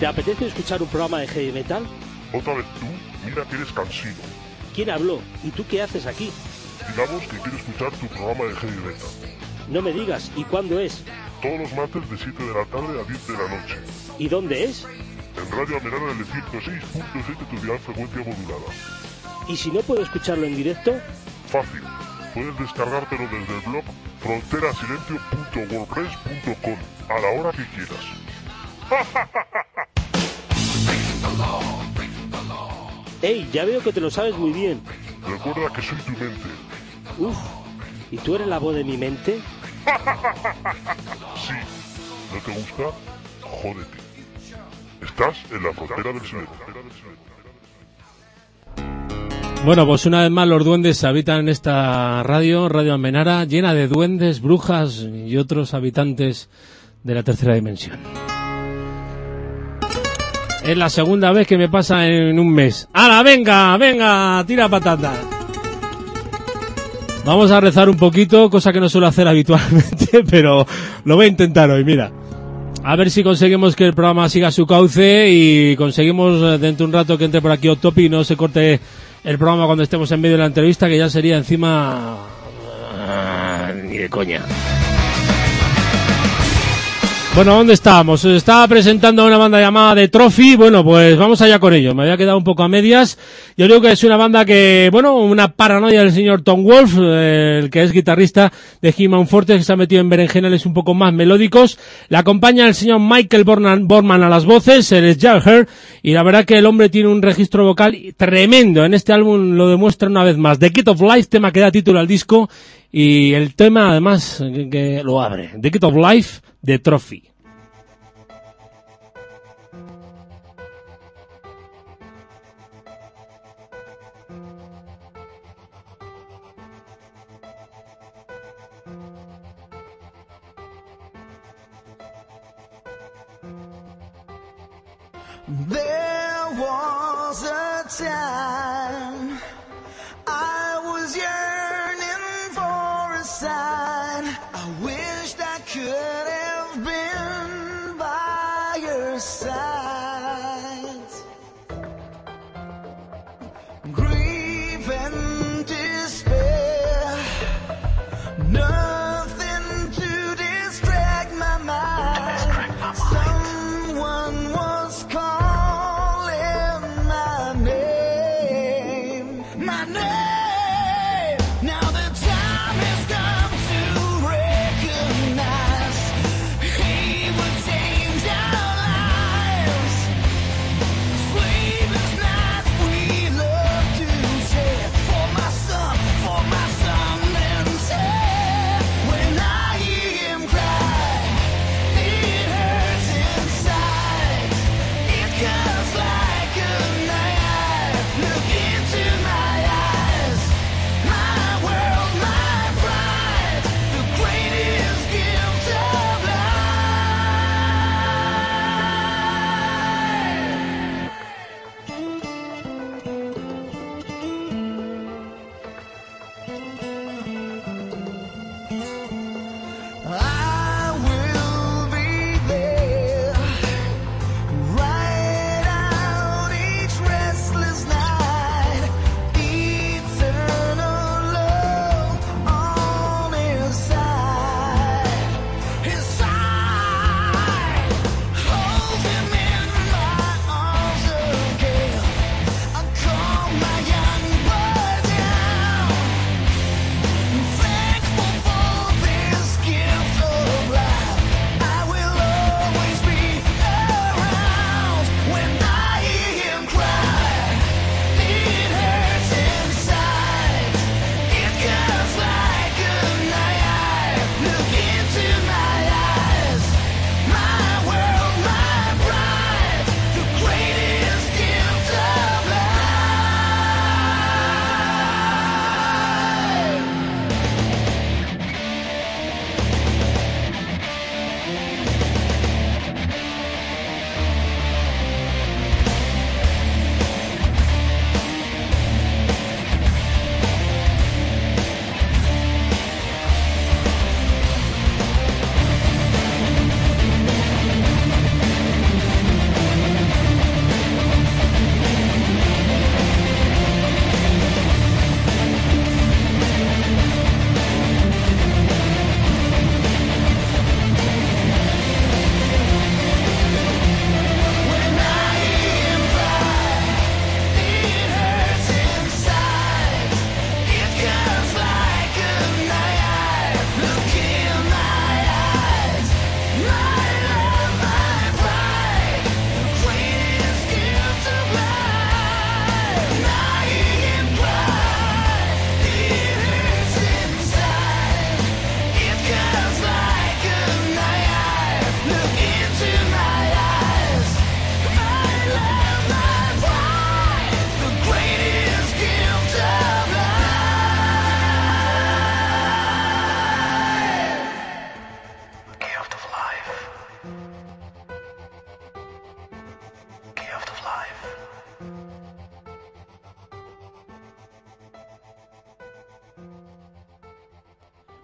¿Te apetece escuchar un programa de heavy metal? Otra vez tú, mira que eres cansino. ¿Quién habló? ¿Y tú qué haces aquí? Digamos que quiero escuchar tu programa de heavy metal. No me digas, ¿y cuándo es? Todos los martes de 7 de la tarde a 10 de la noche. ¿Y dónde es? En Radio Amenara del 106.7 tu dial frecuencia modulada. ¿Y si no puedo escucharlo en directo? Fácil. Puedes descargártelo desde el blog fronterasilencio.wordpress.com a la hora que quieras. ¡Ey! Ya veo que te lo sabes muy bien. Recuerda que soy tu mente. Uf, ¿y tú eres la voz de mi mente? Sí. ¿No te gusta? Jódete. Estás en la frontera del silencio. Bueno, pues una vez más los duendes habitan en esta radio, Radio Almenara, llena de duendes, brujas y otros habitantes de la tercera dimensión. Es la segunda vez que me pasa en un mes. ¡Hala, venga, venga! Tira patata. Vamos a rezar un poquito, cosa que no suelo hacer habitualmente, pero lo voy a intentar hoy, mira. A ver si conseguimos que el programa siga su cauce y conseguimos eh, dentro de un rato que entre por aquí Octopi y no se corte el programa cuando estemos en medio de la entrevista, que ya sería encima... ah, Ni de coña. Bueno, ¿dónde estábamos? Estaba presentando una banda llamada The Trophy. Bueno, pues vamos allá con ello. Me había quedado un poco a medias. Yo creo que es una banda que, bueno, una paranoia del señor Tom Wolf, el que es guitarrista de He-Man que se ha metido en berenjenales un poco más melódicos. Le acompaña el señor Michael Borman, Borman a las voces, es Jagger, y la verdad que el hombre tiene un registro vocal tremendo. En este álbum lo demuestra una vez más. The Kid of Life, tema que da título al disco, y el tema además que, lo abre. The Kid of Life, The Trophy.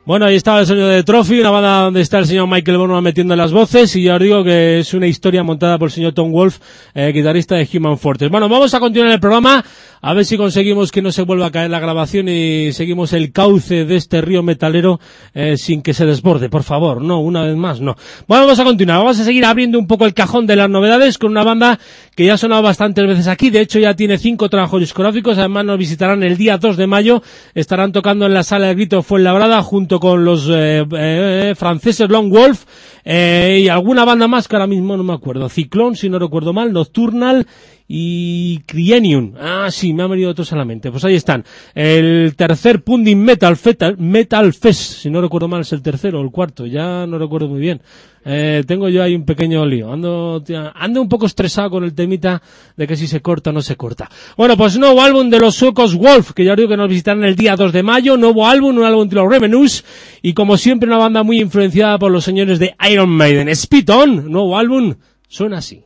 Bueno, ahí estaba el sonido de Trophy, una banda donde está el señor Michael Bono metiendo las voces y ya os digo que es una historia montada por el señor Tom Wolf, eh, guitarrista de Human Fortress. Bueno, vamos a continuar el programa, a ver si conseguimos que no se vuelva a caer la grabación y seguimos el cauce de este río metalero eh, sin que se desborde, por favor, no, una vez más, no. Bueno, vamos a continuar, vamos a seguir abriendo un poco el cajón de las novedades con una banda que ya ha sonado bastantes veces aquí, de hecho ya tiene cinco trabajos discográficos, además nos visitarán el día 2 de mayo, estarán tocando en la sala de grito Fuenlabrada junto con los eh, eh, franceses Long Wolf eh, y alguna banda más que ahora mismo no me acuerdo. Ciclón, si no recuerdo mal, Nocturnal y Crienium. Ah, sí, me han venido otros a la mente. Pues ahí están. El tercer Punding Metal, Fetal, Metal Fest, si no recuerdo mal es el tercero o el cuarto, ya no recuerdo muy bien. Eh, tengo yo ahí un pequeño lío. Ando, ando un poco estresado con el temita de que si se corta o no se corta. Bueno, pues nuevo álbum de los suecos Wolf, que ya os digo que nos visitarán el día 2 de mayo. Nuevo álbum, un álbum de los Revenues. Y como siempre, una banda muy influenciada por los señores de Iron Maiden. Spit On, nuevo álbum, suena así.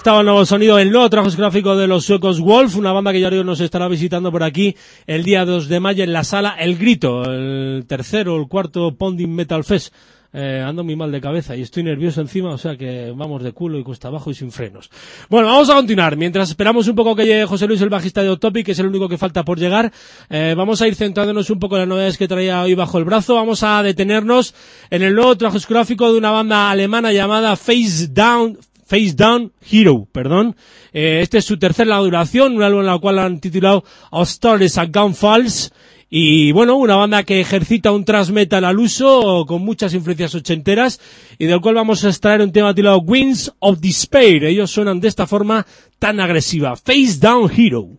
Estaba el nuevo sonido, el nuevo trabajo gráfico de los suecos Wolf, una banda que ya nos estará visitando por aquí el día 2 de mayo en la sala El Grito, el tercero el cuarto Ponding Metal Fest. eh, ando muy mal de cabeza y estoy nervioso encima, o sea que vamos de culo y cuesta abajo y sin frenos. Bueno, vamos a continuar. Mientras esperamos un poco que llegue José Luis, el bajista de Otopic, que es el único que falta por llegar, eh, vamos a ir centrándonos un poco en las novedades que traía hoy bajo el brazo. Vamos a detenernos en el nuevo trabajo discográfico de una banda alemana llamada Face Down, Face Down Hero, perdón. Eh, este es su tercera duración, un álbum en el cual han titulado All Stories and Gun Falls. Y bueno, una banda que ejercita un thrash metal al uso, con muchas influencias ochenteras, y del cual vamos a extraer un tema titulado Winds of Despair. Ellos suenan de esta forma tan agresiva. Face Down Hero.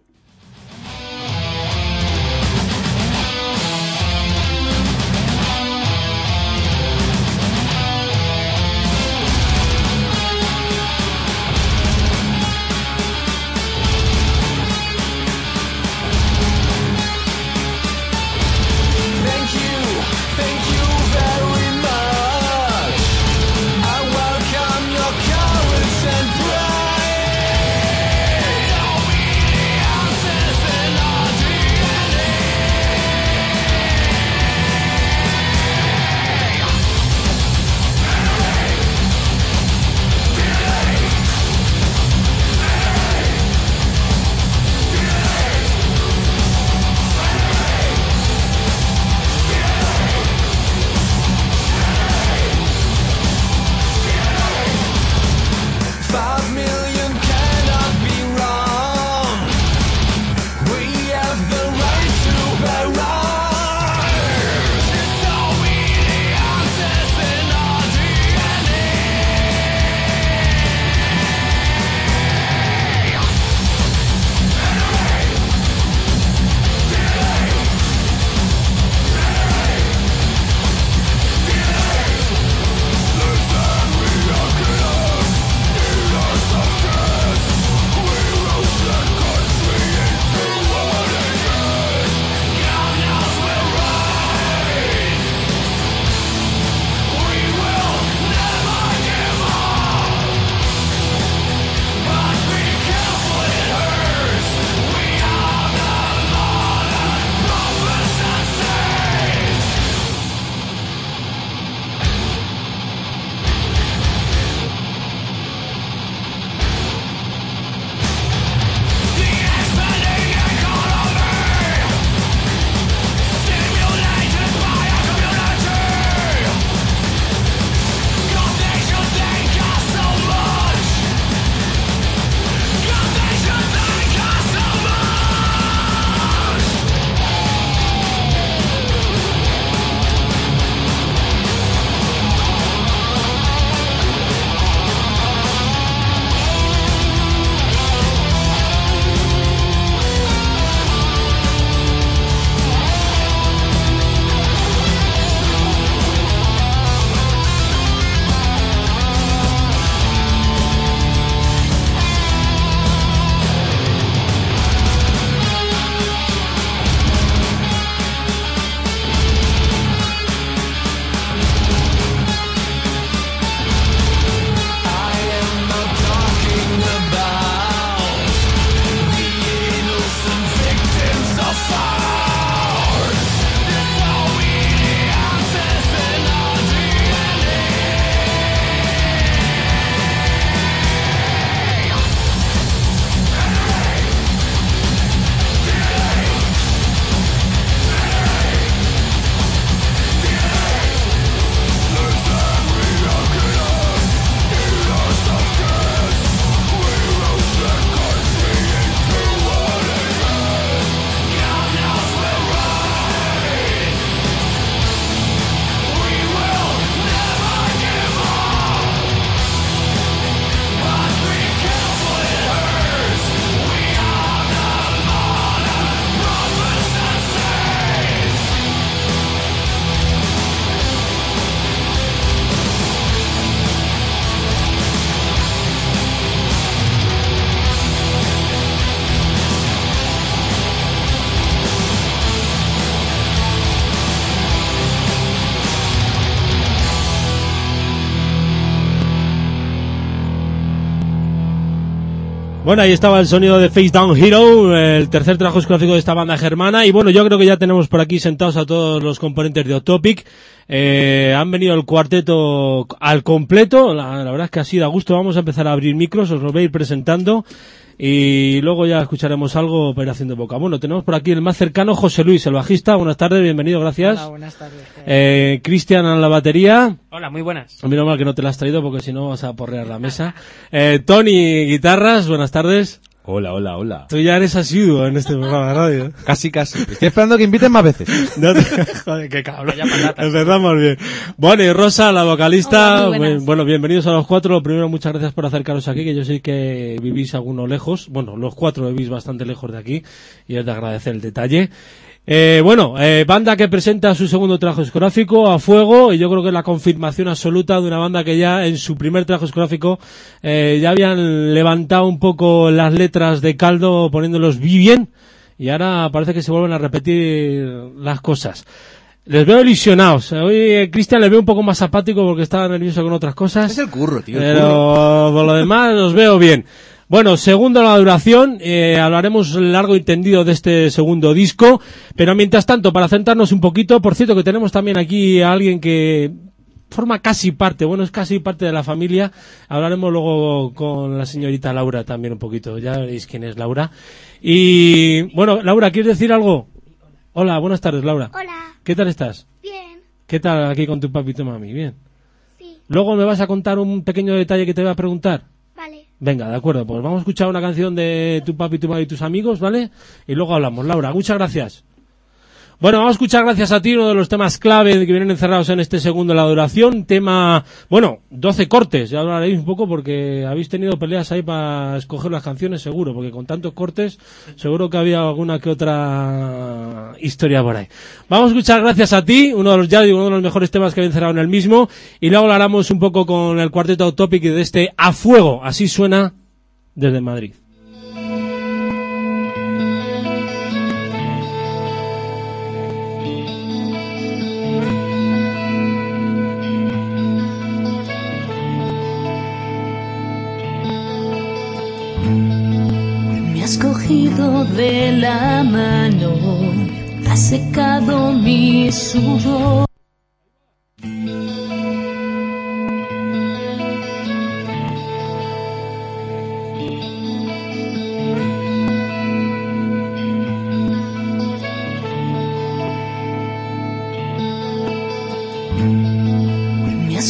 Bueno, ahí estaba el sonido de Face Down Hero, el tercer trabajo discográfico de esta banda germana. Y bueno, yo creo que ya tenemos por aquí sentados a todos los componentes de Otopic. Eh, han venido el cuarteto al completo, la, la verdad es que así da gusto. Vamos a empezar a abrir micros, os lo voy a ir presentando y luego ya escucharemos algo para ir haciendo boca. Bueno, tenemos por aquí el más cercano, José Luis, el bajista. Buenas tardes, bienvenido, gracias. Hola, buenas tardes. Eh, Cristian en la batería. Hola, muy buenas. A mí mal que no te la has traído porque si no vas a porrear la mesa. Eh, Tony, guitarras, buenas tardes. Hola, hola, hola. Tú ya eres asiduo en este programa de radio. Casi, casi. Estoy esperando que inviten más veces. No te- Joder, qué cabrón. Empezamos bien. Bueno, y Rosa, la vocalista. Hola, muy buenas. bueno, bienvenidos a los cuatro. Lo primero, muchas gracias por acercaros aquí, que yo sé que vivís algunos lejos. Bueno, los cuatro vivís bastante lejos de aquí y es de agradecer el detalle. Eh, bueno, eh, banda que presenta su segundo trabajo discográfico a fuego y yo creo que es la confirmación absoluta de una banda que ya en su primer trabajo discográfico eh, ya habían levantado un poco las letras de caldo poniéndolos bien y ahora parece que se vuelven a repetir las cosas. Les veo ilusionados. Hoy eh, Cristian le veo un poco más apático porque estaba nervioso con otras cosas. Es el curro, tío. el curro. Pero por lo demás los veo bien. Bueno, segundo la duración, eh, hablaremos largo y tendido de este segundo disco, pero mientras tanto, para centrarnos un poquito, por cierto que tenemos también aquí a alguien que forma casi parte, bueno, es casi parte de la familia, hablaremos luego con la señorita Laura también un poquito, ya veréis quién es Laura. Y bueno, Laura, ¿quieres decir algo? Hola, buenas tardes, Laura. Hola, ¿Qué tal estás? bien, ¿Qué tal aquí con tu papi y tu mami? Bien. sí, Luego me vas a contar un pequeño detalle que te voy a preguntar. vale. Venga, de acuerdo, pues vamos a escuchar una canción de tu papi, tu madre y tus amigos, ¿vale? Y luego hablamos. Laura, muchas gracias. Bueno, vamos a escuchar gracias a ti uno de los temas clave que vienen encerrados en este segundo la duración. Tema, bueno, 12 cortes, ya hablaréis un poco porque habéis tenido peleas ahí para escoger las canciones seguro, porque con tantos cortes seguro que había alguna que otra historia por ahí. Vamos a escuchar gracias a ti, uno de los, ya digo, uno de los mejores temas que habéis encerrado en el mismo, y luego hablaremos un poco con el cuarteto Autopic de este A Fuego, así suena desde Madrid. Cogido de la mano, has secado mi sudor.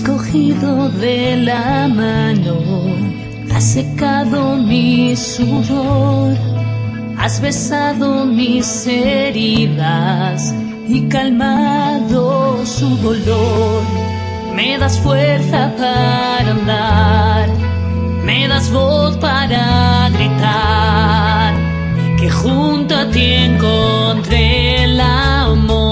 Cogido de la mano, has secado mi sudor, has besado mis heridas y calmado su dolor. Me das fuerza para andar, me das voz para gritar, que junto a ti encontré el amor.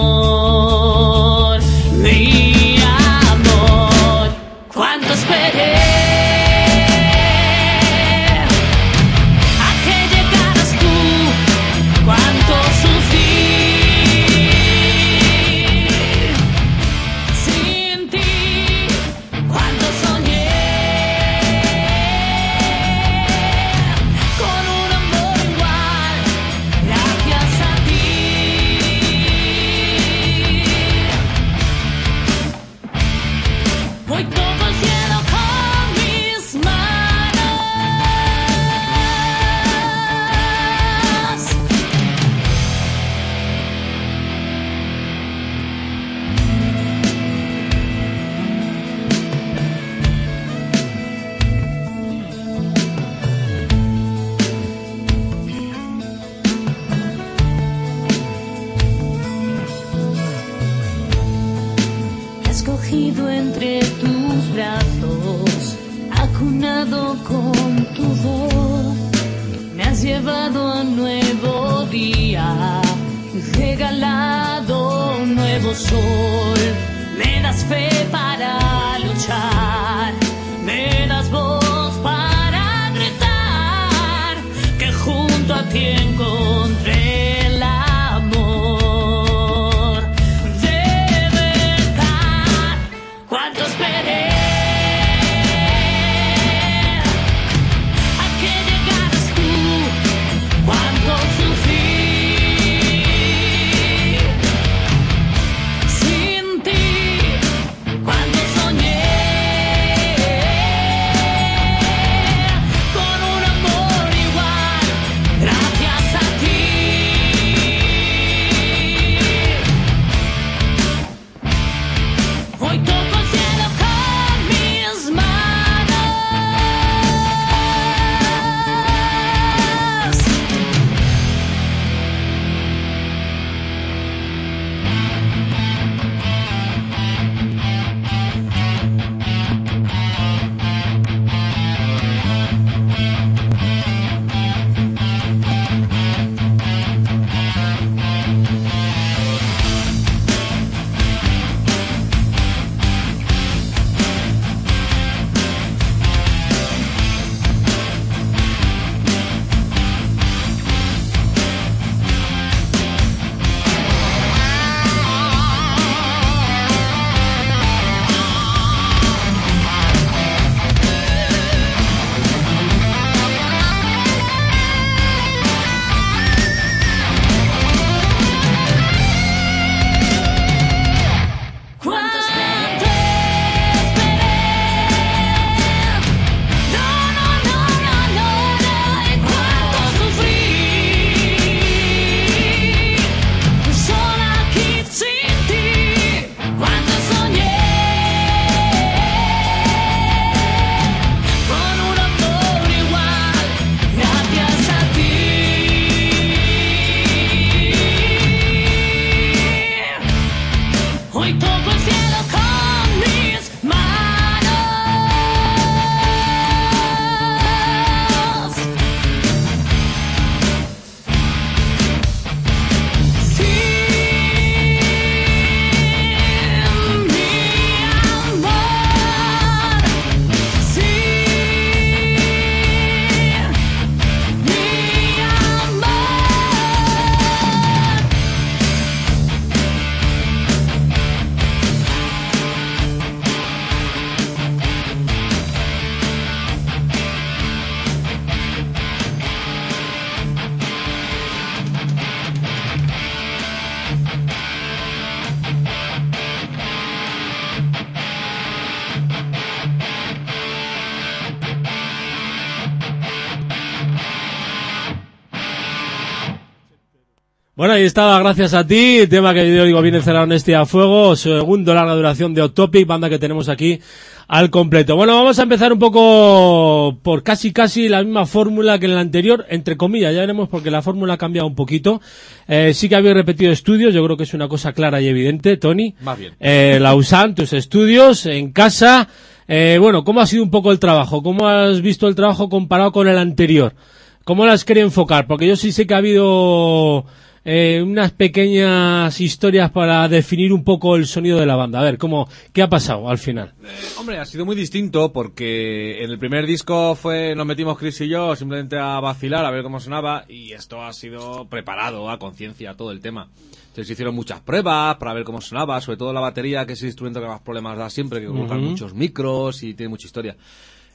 Bueno, ahí estaba, gracias a ti. El tema que yo digo viene cerrado en este a fuego. Segundo larga duración de Octopic, banda que tenemos aquí al completo. Bueno, vamos a empezar un poco por casi casi la misma fórmula que en la anterior, entre comillas, ya veremos porque la fórmula ha cambiado un poquito. Eh, sí que habéis repetido estudios, yo creo que es una cosa clara y evidente, Tony. Más bien. Eh, Lausanne, tus estudios, en casa. Eh, bueno, ¿cómo ha sido un poco el trabajo? ¿Cómo has visto el trabajo comparado con el anterior? ¿Cómo las quería enfocar? Porque yo sí sé que ha habido eh, unas pequeñas historias para definir un poco el sonido de la banda. A ver, ¿cómo, ¿qué ha pasado al final? Hombre, ha sido muy distinto porque en el primer disco fue nos metimos Chris y yo simplemente a vacilar, a ver cómo sonaba y esto ha sido preparado a conciencia todo el tema. Entonces se hicieron muchas pruebas para ver cómo sonaba, sobre todo la batería, que es el instrumento que más problemas da siempre, que colocan muchos micros y tiene mucha historia.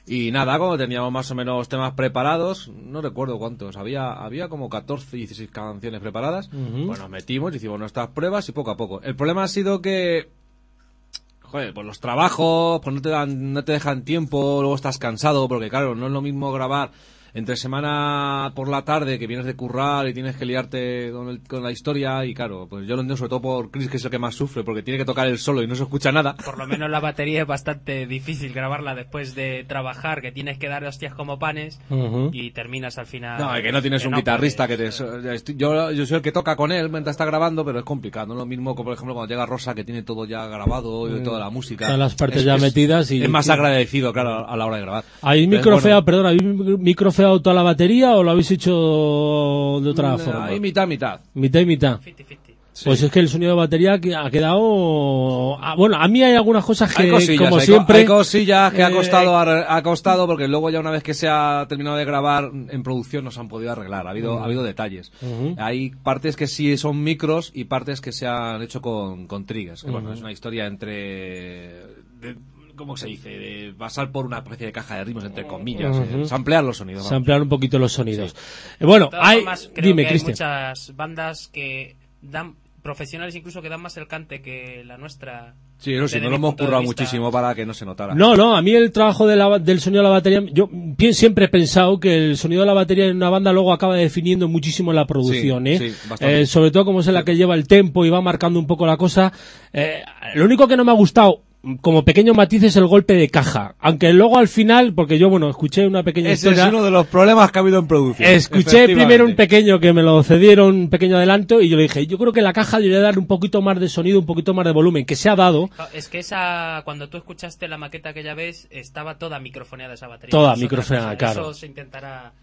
Y nada, como teníamos más o menos temas preparados, no recuerdo cuántos, había, había como 14, 16 canciones preparadas, pues nos metimos, hicimos nuestras pruebas y poco a poco. El problema ha sido que joder, pues los trabajos, pues no te dan, no te dejan tiempo, luego estás cansado, porque claro, no es lo mismo grabar entre semana por la tarde que vienes de currar y tienes que liarte con, el- con la historia y claro, pues yo lo entiendo sobre todo por Chris que es el que más sufre porque tiene que tocar el solo y no se escucha nada. Por lo menos la batería es bastante difícil grabarla después de trabajar, que tienes que dar hostias como panes Ujú. y terminas al final. No, es que no tienes un no guitarrista que puedes. te... estoy- Yo, yo soy el que toca con él mientras está grabando, pero es complicado. No lo mismo que, por ejemplo, cuando llega Rosa, que tiene todo ya grabado y toda la música. Están las partes Es- ya es- metidas y- Es más agradecido, claro, a la hora de grabar. ¿Habéis Entonces, microfeado, bueno, perdón, habéis toda la batería o lo habéis hecho de otra mm, forma? Ahí mitad, mitad. Mitad y mitad. 50-50. Pues es que el sonido de batería que ha quedado... ah, bueno, a mí hay algunas cosas que, Hay cosillas, como hay, co- siempre... hay cosillas que ha eh, costado, arre- ha costado porque luego ya una vez que se ha terminado de grabar en producción nos han podido arreglar, ha habido, ha habido detalles. Hay partes que sí son micros y partes que se han hecho con, con triggers. que, bueno, es una historia entre... de- ¿Cómo se dice? De pasar por una especie de caja de ritmos, entre comillas. eh, samplear los sonidos. vamos. Samplear un poquito los sonidos. Eh, bueno, hay... formas, creo Dime, que hay muchas bandas que dan profesionales incluso que dan más el cante que la nuestra. Sí, eso sí, no lo hemos currado vista- muchísimo para que no se notara. No, no, a mí el trabajo de la- del sonido de la batería, yo siempre he pensado que el sonido de la batería en una banda luego acaba definiendo muchísimo la producción, Sí, ¿eh? sí, bastante. Eh, sobre todo como es la que lleva el tempo y va marcando un poco la cosa. Eh, lo único que no me ha gustado, como pequeño matiz, es el golpe de caja. Aunque luego al final, porque yo, bueno, escuché una pequeña Ese historia. es uno de los problemas que ha habido en producción. Escuché primero un pequeño que me lo cedieron, un pequeño adelanto, y yo le dije, yo creo que la caja debería dar un poquito más de sonido, un poquito más de volumen, que se ha dado. Es que esa, cuando tú escuchaste la maqueta que ya ves, estaba toda microfoneada esa batería. Toda Es microfoneada, claro. Eso se intentará.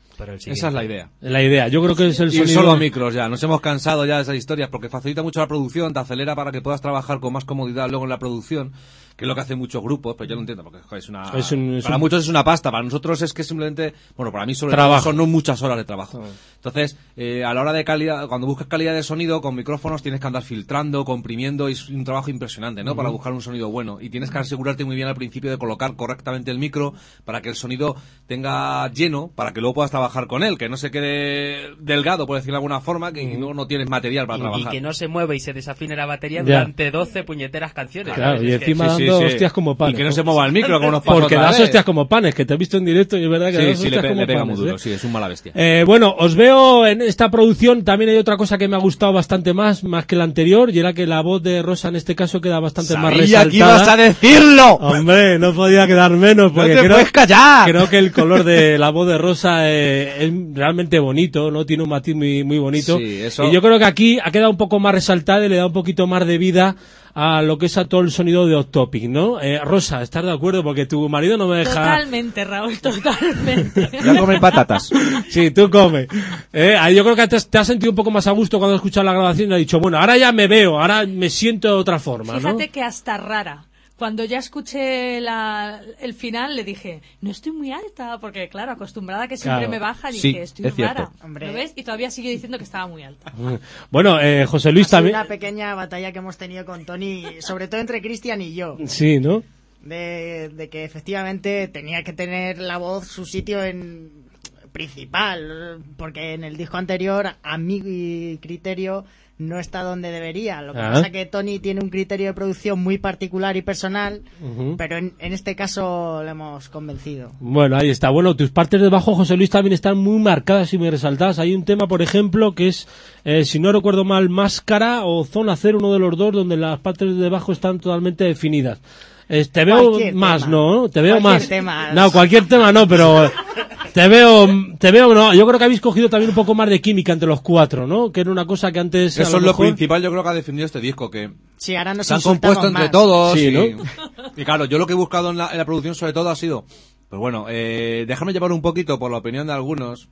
Esa es la idea. La idea, yo creo que es el sonido. solo a micros ya, nos hemos cansado ya de esas historias porque facilita mucho la producción, te acelera para que puedas trabajar con más comodidad luego en la producción, que es lo que hacen muchos grupos, pero yo no entiendo porque joder, es una Es un- es para un- muchos es una pasta, para nosotros es que simplemente, bueno, para mí sobre Trabajo. todo son no muchas horas de trabajo. Entonces, eh, a la hora de calidad, cuando buscas calidad de sonido con micrófonos tienes que andar filtrando, comprimiendo y es un trabajo impresionante, ¿no? Para buscar un sonido bueno y tienes que asegurarte muy bien al principio de colocar correctamente el micro para que el sonido tenga lleno, para que luego puedas trabajar con él, que no se quede delgado, por decirlo de alguna forma, que luego no tienes material para Y, y trabajar. que no se mueva y se desafine la batería Ya. durante 12 puñeteras canciones. Claro, ¿sabes? y encima Sí, dando sí. hostias como panes. Y que no se mueva el micro como nos pasó Porque das vez. hostias como panes, que te he visto en directo y es verdad que Sí, das sí, le, hostias pe- como le pega panes, muy duro, ¿eh? sí, es un mala bestia. Eh, bueno, os veo en esta producción, también hay otra cosa que me ha gustado bastante más, más que la anterior, y era que la voz de Rosa en este caso queda bastante más Sabía resaltada. que ibas a decirlo. Hombre, no podía quedar menos, porque te creo, puedes callar. creo que el color de la voz de Rosa eh, es realmente bonito, ¿no? Tiene un matiz muy, muy bonito. Sí, eso- Y yo creo que aquí ha quedado un poco más resaltada y le da un poquito más de vida a lo que es a todo el sonido de Octopic, ¿no? Eh, Rosa, ¿estás de acuerdo? Porque tu marido no me deja... Totalmente, Raúl, totalmente. Voy a comer patatas. Sí, tú come. Eh, yo creo que te has, te has sentido un poco más a gusto cuando has escuchado la grabación y has dicho, bueno, ahora ya me veo, ahora me siento de otra forma, ¿no? Fíjate que hasta rara. Cuando ya escuché la- el final le dije, no estoy muy alta, porque claro, acostumbrada a que siempre Claro. me baja, Sí, dije, estoy es rara. ¿Lo ves? Y todavía sigue diciendo que estaba muy alta. Bueno, eh, José Luis también... una pequeña batalla que hemos tenido con Tony, sobre todo entre Cristian y yo, Sí, ¿no? de, de que efectivamente tenía que tener la voz su sitio en principal, porque en el disco anterior, a mi criterio, no está donde debería. Lo que Ah. pasa que Tony tiene un criterio de producción muy particular y personal, pero en, en este caso le hemos convencido. Bueno, ahí está. Bueno, tus partes de bajo, José Luis, también están muy marcadas y muy resaltadas. Hay un tema, por ejemplo, que es, eh, si no recuerdo mal, Máscara o Zona Cero, uno de los dos, donde las partes de bajo están totalmente definidas. Eh, te veo Cualquier más, tema. ¿no? Te veo Cualquier más. tema. No, cualquier tema no, pero te veo, te veo, no. Yo creo que habéis cogido también un poco más de química entre los cuatro, ¿no? Que era una cosa que antes. a Eso lo es lo mejor- principal, yo creo que ha definido este disco, que Sí, ahora nos se han compuesto entre más. todos. Sí, y, ¿no? y claro, yo lo que he buscado en la, en la producción sobre todo ha sido, pues bueno, eh, déjame llevar un poquito por la opinión de algunos,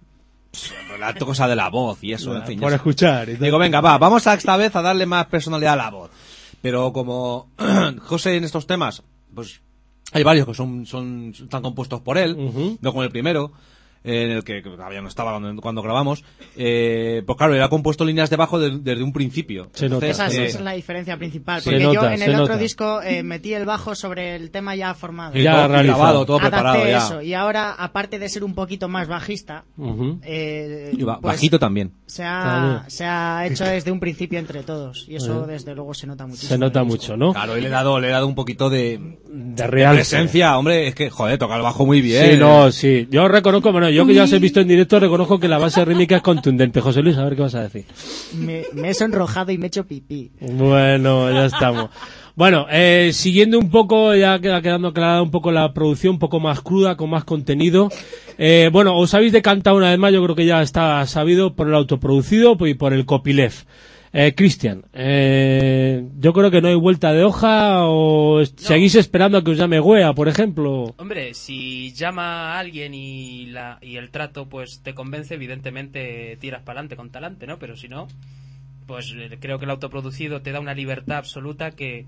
la cosa de la voz y eso, en fin. Por escuchar. y. Digo, venga, va, vamos a esta vez a darle más personalidad a la voz. Pero como José en estos temas, pues hay varios que son, son están compuestos por él, no como el primero, en el que todavía no estaba cuando, cuando grabamos. Eh, pues claro, él ha compuesto líneas de bajo de- desde un principio. Se nota, Esa, es- eh, esa es la diferencia principal. Porque nota, yo en el otro nota. disco eh, metí el bajo sobre el tema ya formado. y Ya todo realizado. grabado, todo Adapté preparado ya. eso. Y ahora, aparte de ser un poquito más bajista, eh, ba- pues, bajito también. se También. ha, se ha hecho desde un principio entre todos. Y eso, desde luego, se nota muchísimo. Se nota mucho, ¿no? Claro, y le he dado, le he dado un poquito de, De real. presencia, hombre, es que, joder, toca el bajo muy bien. Sí, no, sí. Yo reconozco, bueno, yo que ya os he visto en directo, reconozco que la base rítmica es contundente. José Luis, a ver qué vas a decir. Me, me he sonrojado y me he hecho pipí. Bueno, ya estamos. Bueno, eh, siguiendo un poco, ya queda quedando clara un poco la producción, un poco más cruda, con más contenido. Eh, bueno, os habéis decantado una vez más, yo creo que ya está sabido por el autoproducido y por el copyleft. Eh, Cristian, eh, yo creo que no hay vuelta de hoja o seguís esperando a que os llame Guea, por ejemplo. Hombre, si llama a alguien y, la, y el trato pues te convence, evidentemente tiras para adelante con talante, ¿no? Pero si no, pues eh, creo que el autoproducido te da una libertad absoluta que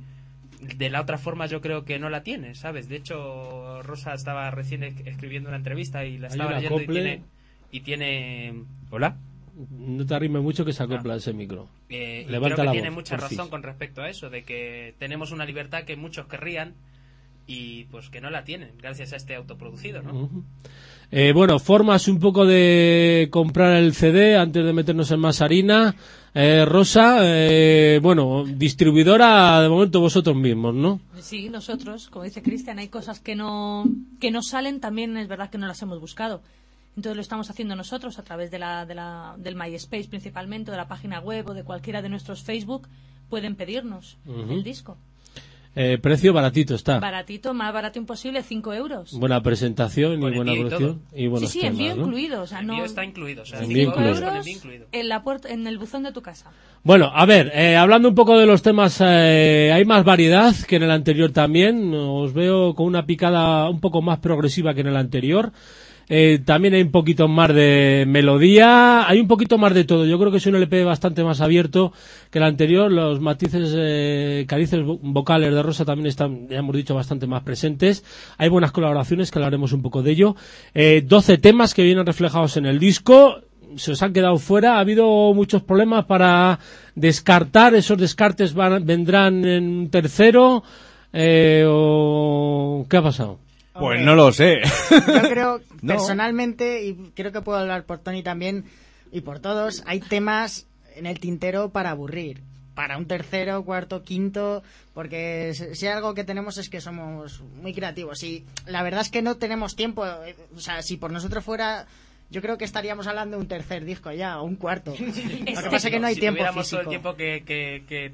de la otra forma yo creo que no la tienes, ¿sabes? De hecho, Rosa estaba recién es- escribiendo una entrevista y la estaba leyendo y tiene, y tiene... ¿Hola? No te arrime mucho que se acopla ese micro. Eh, y Levanta creo que la tiene voz, mucha razón con respecto a eso, de que tenemos una libertad que muchos querrían y pues que no la tienen gracias a este autoproducido, ¿no? Eh, bueno, formas un poco de comprar el CD antes de meternos en más harina. Eh, Rosa, eh, bueno, distribuidora de momento vosotros mismos, ¿no? Sí, nosotros, como dice Cristian, hay cosas que no, que no salen, también es verdad que no las hemos buscado. Entonces lo estamos haciendo nosotros a través de la, de la, del MySpace principalmente, o de la página web o de cualquiera de nuestros Facebook. Pueden pedirnos Ujú. el disco. Eh, precio baratito está. Baratito, más barato imposible, 5 euros. Buena presentación y buena y producción. Y sí, buenos sí, temas, envío ¿no? incluido. O sea, no, envío está incluido, o sea, Envío 5 incluido. euros en, la puerta, en el buzón de tu casa. Bueno, a ver, eh, hablando un poco de los temas, eh, hay más variedad que en el anterior también. Os veo con una picada un poco más progresiva que en el anterior. Eh, también hay un poquito más de melodía, hay un poquito más de todo. Yo creo que es un LP bastante más abierto que el anterior. Los matices, eh, carices vo- vocales de Rosa también están, ya hemos dicho, bastante más presentes. Hay buenas colaboraciones, que hablaremos un poco de ello. Eh, 12 temas que vienen reflejados en el disco se os han quedado fuera. Ha habido muchos problemas para descartar. Esos descartes van- vendrán en tercero. Eh, o... ¿Qué ha pasado? Pues Hombre, no lo sé. Yo creo, No. personalmente, y creo que puedo hablar por Tony también y por todos, hay temas en el tintero para aburrir. Para un tercero, cuarto, quinto, porque si algo que tenemos es que somos muy creativos. Y la verdad es que no tenemos tiempo. eh, O sea, si por nosotros fuera, yo creo que estaríamos hablando de un tercer disco ya, o un cuarto. Lo que pasa es que no hay si tiempo tuviéramos todo el físico. tiempo que, que, que,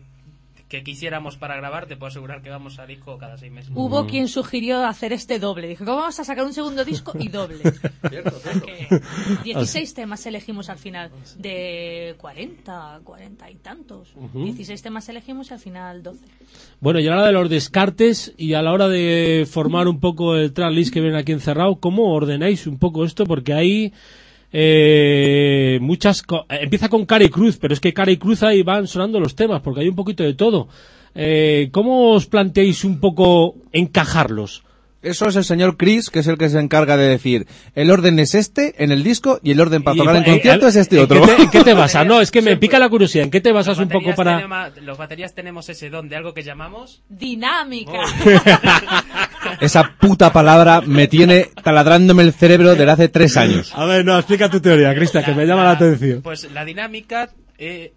que quisiéramos para grabar, te puedo asegurar que vamos a disco cada seis meses. Hubo quien sugirió hacer este doble. Dijo, ¿cómo vamos a sacar un segundo disco y doble? Porque 16 temas elegimos al final, de 40, 40 y tantos. 16 temas elegimos y al final 12. Bueno, y a la hora de los descartes y a la hora de formar un poco el tracklist que viene aquí encerrado, ¿cómo ordenáis un poco esto? Porque hay eh, muchas... co- eh, empieza con Cara y Cruz, pero es que Cara y Cruz ahí van sonando los temas, porque hay un poquito de todo. Eh, ¿Cómo os planteáis un poco encajarlos? Eso es el señor Chris, que es el que se encarga de decir, el orden es este en el disco y el orden para tocar en concierto eh, es este ¿en otro. qué te- ¿En qué te basas? No, es que me pica la curiosidad. ¿En qué te basas un poco para...? los baterías tenemos ese don de algo que llamamos Dinámica. Esa puta palabra me tiene taladrándome el cerebro desde hace tres años. A ver, no, explica tu teoría, Cristian, que me llama la atención. Pues la dinámica, eh,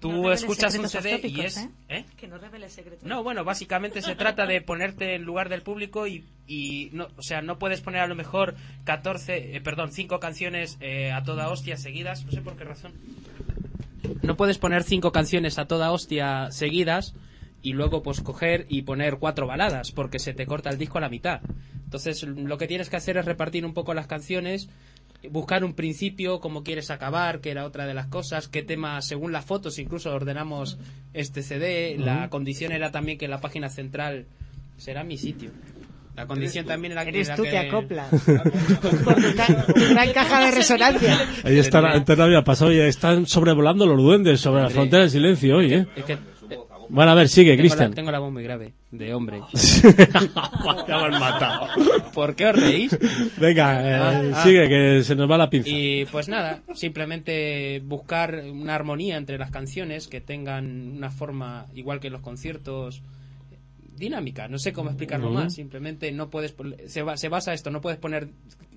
tú No escuchas un CD y es... ¿eh? ¿eh? Que no reveles secretos. No, bueno, básicamente se trata de ponerte en lugar del público y, y no, o sea, no puedes poner a lo mejor 14, eh, perdón, 5 canciones eh, a toda hostia seguidas, no sé por qué razón. No puedes poner cinco canciones a toda hostia seguidas y luego pues coger y poner cuatro baladas porque se te corta el disco a la mitad. Entonces lo que tienes que hacer es repartir un poco las canciones, buscar un principio, cómo quieres acabar, que era otra de las cosas, qué tema, según las fotos incluso ordenamos este CD, la condición era también que la página central será mi sitio. La condición también era Eres tú que acoplas. Ca- tu gran caja de resonancia. Ahí está, antes no había pasado y están sobrevolando los duendes sobre la frontera del silencio hoy, ¿eh? Es que Bueno, a ver, sigue, Cristian. tengo la voz muy grave, de hombre. ya me han matado. ¿Por qué os reís? Venga, eh, Ah, ah. sigue, que se nos va la pinza. Y pues nada, simplemente buscar una armonía entre las canciones que tengan una forma igual que en los conciertos dinámica, no sé cómo explicarlo más, simplemente no puedes se, se basa esto, no puedes poner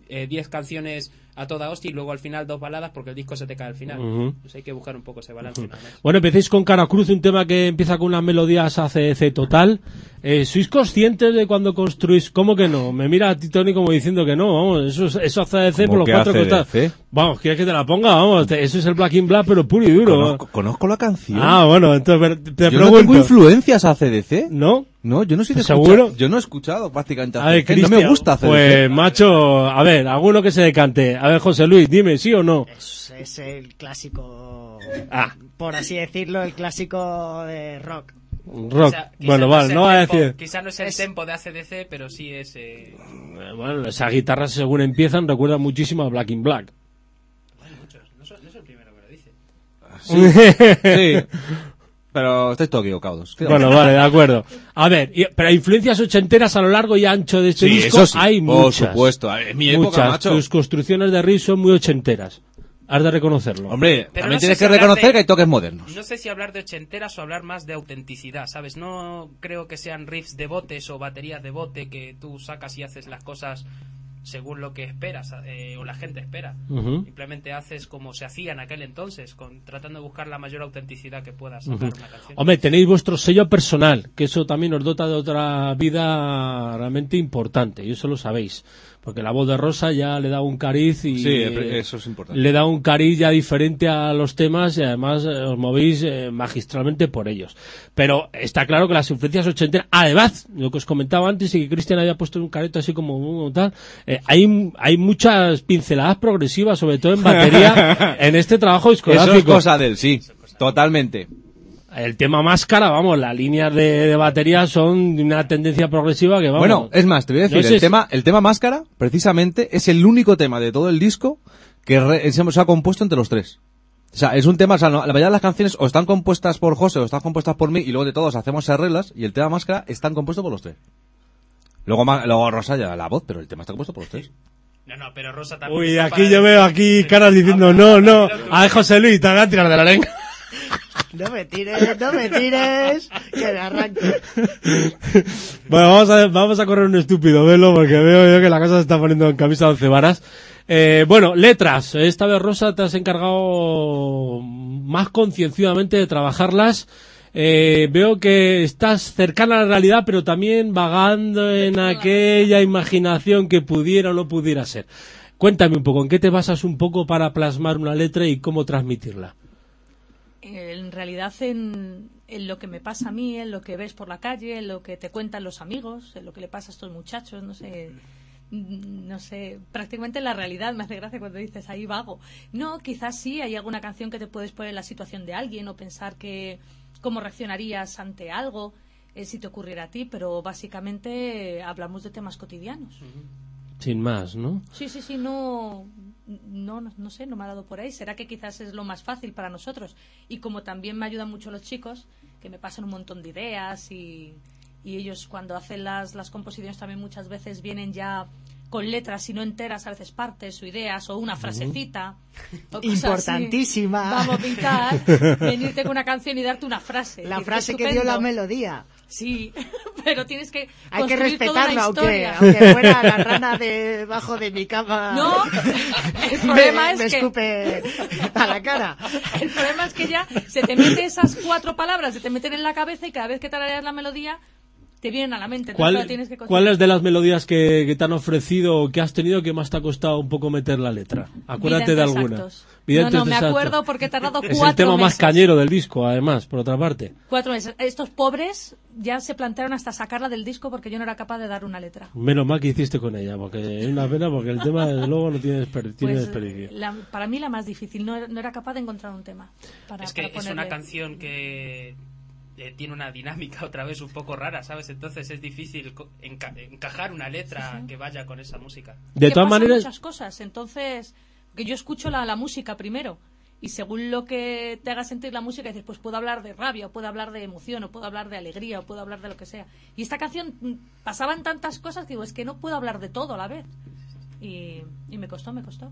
eh, 10 canciones a toda hostia y luego al final dos baladas porque el disco se te cae al final. Pues hay que buscar un poco ese balance. Bueno, empecéis con Cara Cruz, un tema que empieza con unas melodías ACDC total. Eh, ¿Sois conscientes de cuando construís? ¿Cómo que no? Me mira a ti, Tony, como diciendo que no, vamos, eso es eso ACDC por ¿Cómo los que cuatro ACDC? costados. Vamos, ¿quieres que te la ponga? Vamos, te- eso es el Black in Black, pero puro y duro. Conozco, conozco la canción. Ah, bueno, entonces te yo no pregunto. tengo influencias a CDC. ¿No? No, yo no soy de ¿Seguro? escuchar- Yo no he escuchado prácticamente a ver, CDC. No me gusta CDC. Pues, macho, a ver, alguno que se decante. A ver, José Luis, dime, ¿sí o no? Es, es el clásico, Ah. por así decirlo, el clásico de rock. Rock. Quizá- quizá bueno, no vale, es el no va a tempo- decir. Quizá no es el Es- tempo de ACDC, pero sí es... eh, Eh, Bueno, esas guitarras según empiezan recuerdan muchísimo a Black in Black. muchos. No soy, no soy el primero que lo dice. Sí. Pero estáis todos equivocados. Bueno, vale, de acuerdo. A ver, y- pero influencias ochenteras a lo largo y ancho de este Sí, disco eso sí, hay por muchas. supuesto. En mi época, muchas. macho. Tus construcciones de riff son muy ochenteras. Has de reconocerlo. Hombre, Pero también no tienes si que reconocer de- que hay toques modernos. No sé si hablar de ochenteras o hablar más de autenticidad, ¿sabes? No creo que sean riffs de botes o baterías de bote que tú sacas y haces las cosas según lo que esperas eh, o la gente espera. Simplemente haces como se hacía en aquel entonces, con, tratando de buscar la mayor autenticidad que puedas una canción. Hombre, tenéis vuestro sello personal, que eso también os dota de otra vida realmente importante, y eso lo sabéis. Porque la voz de Rosa ya le da un cariz y Sí, eso es importante. le da un cariz ya diferente a los temas y además eh, os movéis eh, magistralmente por ellos. Pero está claro que las influencias ochenteras, además, lo que os comentaba antes y que Cristian había puesto un careto así como tal, eh, hay, hay muchas pinceladas progresivas, sobre todo en batería, en este trabajo Eso discográfico. es cosa de él, sí. Totalmente. El tema máscara, vamos, las líneas de, de batería son de una tendencia progresiva que vamos. Bueno, es más, te voy a decir, No sé el, si- tema, el tema máscara, precisamente, es el único tema de todo el disco que re- se se ha compuesto entre los tres. O sea, es un tema, o sea, no- la mayoría de las canciones o están compuestas por José o están compuestas por mí y luego de todos hacemos arreglas y el tema máscara están compuestos por los tres. Luego, ma- luego Rosa ya la voz, pero el tema está compuesto por los tres. No, no, pero Rosa también. Uy, aquí yo veo aquí caras diciendo no, no. A ver, José Luis, te voy a tirar de la lengua. No me tires, no me tires, que me arranco. Bueno, vamos a, vamos a correr un estúpido velo porque veo yo que la cosa se está poniendo en camisa de once varas. Eh, bueno, letras. Esta vez, Rosa, te has encargado más concienciadamente de trabajarlas. Eh, veo que estás cercana a la realidad, pero también vagando en aquella imaginación que pudiera o no pudiera ser. Cuéntame un poco, ¿en qué te basas un poco para plasmar una letra y cómo transmitirla? En realidad en, en lo que me pasa a mí, en lo que ves por la calle, en lo que te cuentan los amigos, en lo que le pasa a estos muchachos, no sé, mm, no sé, prácticamente en la realidad me hace gracia cuando dices ahí vago. No, quizás sí, hay alguna canción que te puedes poner en la situación de alguien o pensar que cómo reaccionarías ante algo eh, si te ocurriera a ti, pero básicamente eh, hablamos de temas cotidianos. Sin más, ¿no? Sí, sí, sí, no, no, no, no sé, no me ha dado por ahí. Será que quizás es lo más fácil para nosotros. Y como también me ayudan mucho los chicos, que me pasan un montón de ideas y, y ellos cuando hacen las, las composiciones también muchas veces vienen ya con letras y no enteras, a veces partes o ideas o una frasecita. o así. Importantísima. Vamos a pintar, venirte con una canción y darte una frase. La frase que dio la melodía. Sí, pero tienes que Hay que respetarlo, aunque, aunque fuera la rana debajo de mi cama. No, el me- problema me es que escupe a la cara. el problema es que ya se te mete esas cuatro palabras, se te meten en la cabeza y cada vez que tarareas la melodía te vienen a la mente. ¿Cuál, tienes que. ¿Cuáles de las melodías que, que te han ofrecido o que has tenido que más te ha costado un poco meter la letra? Acuérdate de alguna. actos. No, no, me acuerdo porque he tardado Es cuatro el tema más meses. cañero del disco, además, por otra parte. Cuatro meses. Estos pobres ya se plantearon hasta sacarla del disco porque yo no era capaz de dar una letra. Menos mal que hiciste con ella, porque es una pena porque el tema, desde luego, no tiene, desper- tiene Pues, desperdicio. la- para mí la más difícil, no, era- no era capaz de encontrar un tema. Para, es que para es una canción que eh, tiene una dinámica otra vez un poco rara, ¿sabes? Entonces es difícil enca- encajar una letra que vaya con esa música. De todas maneras, muchas cosas. Entonces, que yo escucho la, la música primero. Y según lo que te haga sentir la música, dices, pues puedo hablar de rabia, o puedo hablar de emoción, o puedo hablar de alegría, o puedo hablar de lo que sea. Y esta canción mm, pasaban tantas cosas que digo, es que no puedo hablar de todo a la vez. Y, y me costó, me costó.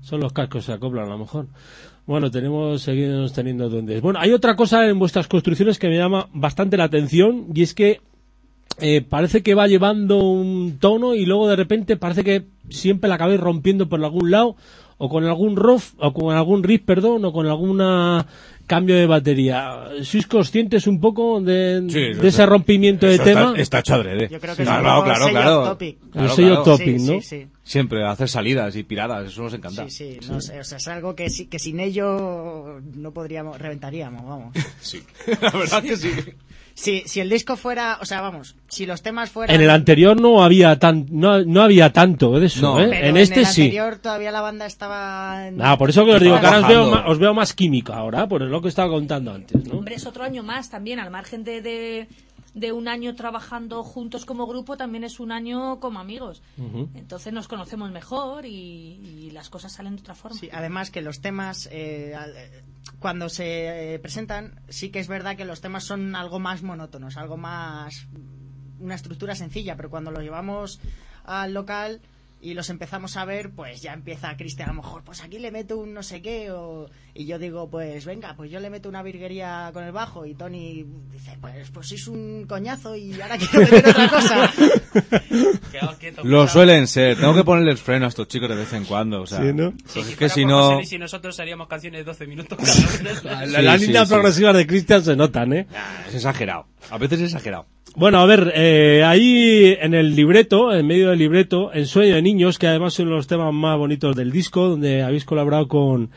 son los cascos que se acoplan, a lo mejor. Bueno, tenemos, seguimos teniendo duendes. Bueno, hay otra cosa en vuestras construcciones que me llama bastante la atención y es que eh, parece que va llevando un tono y luego de repente parece que siempre la acabáis rompiendo por algún lado o con algún riff, o con algún riff, perdón, o con alguna cambio de batería. ¿Sois conscientes un poco de, Sí, de eso- ese rompimiento de está- tema? Está, hecho adrede. Yo creo que Sí, es un claro, poco claro, sello claro. topic. Claro, sello topic, Sí, ¿no? Sí, sí. Siempre hacer salidas y piradas, eso nos encanta. Sí, sí, no sé, o sea, es algo que, si- que sin ello no podríamos, reventaríamos, vamos. Sí. La verdad que sí. Si, si el disco fuera, o sea, vamos, si los temas fueran... En el anterior no había tan, no, no había tanto de eso, No. ¿eh? pero En este el sí. anterior todavía la banda estaba... en- Ah, por eso que os digo, que ahora os veo, ma- os veo más química ahora, por lo que estaba contando antes, ¿no? Hombre, es otro año más también, al margen de, de, de un año trabajando juntos como grupo, también es un año como amigos. Entonces nos conocemos mejor y, y las cosas salen de otra forma. Sí, además que los temas, eh, eh, cuando se eh, presentan, sí que es verdad que los temas son algo más monótonos, algo más. una estructura sencilla, pero cuando los llevamos al local y los empezamos a ver, pues ya empieza Cristian a lo mejor, pues aquí le meto un no sé qué, o, y yo digo, pues venga, pues yo le meto una virguería con el bajo, y Tony dice, pues, pues es un coñazo y ahora quiero meter otra cosa. Lo suelen ser. Tengo que ponerles freno a estos chicos de vez en cuando. O sea, Sí, ¿no? Sí, pues si es que si no. Y nosotros haríamos canciones de 12 minutos cada uno. La- Sí, Las sí, líneas sí. progresivas de Christian se notan, ¿eh? Es exagerado. A veces es exagerado. Bueno, a ver, eh, ahí en el libreto, en medio del libreto, El sueño de niños, que además son los temas más bonitos del disco, donde habéis colaborado con,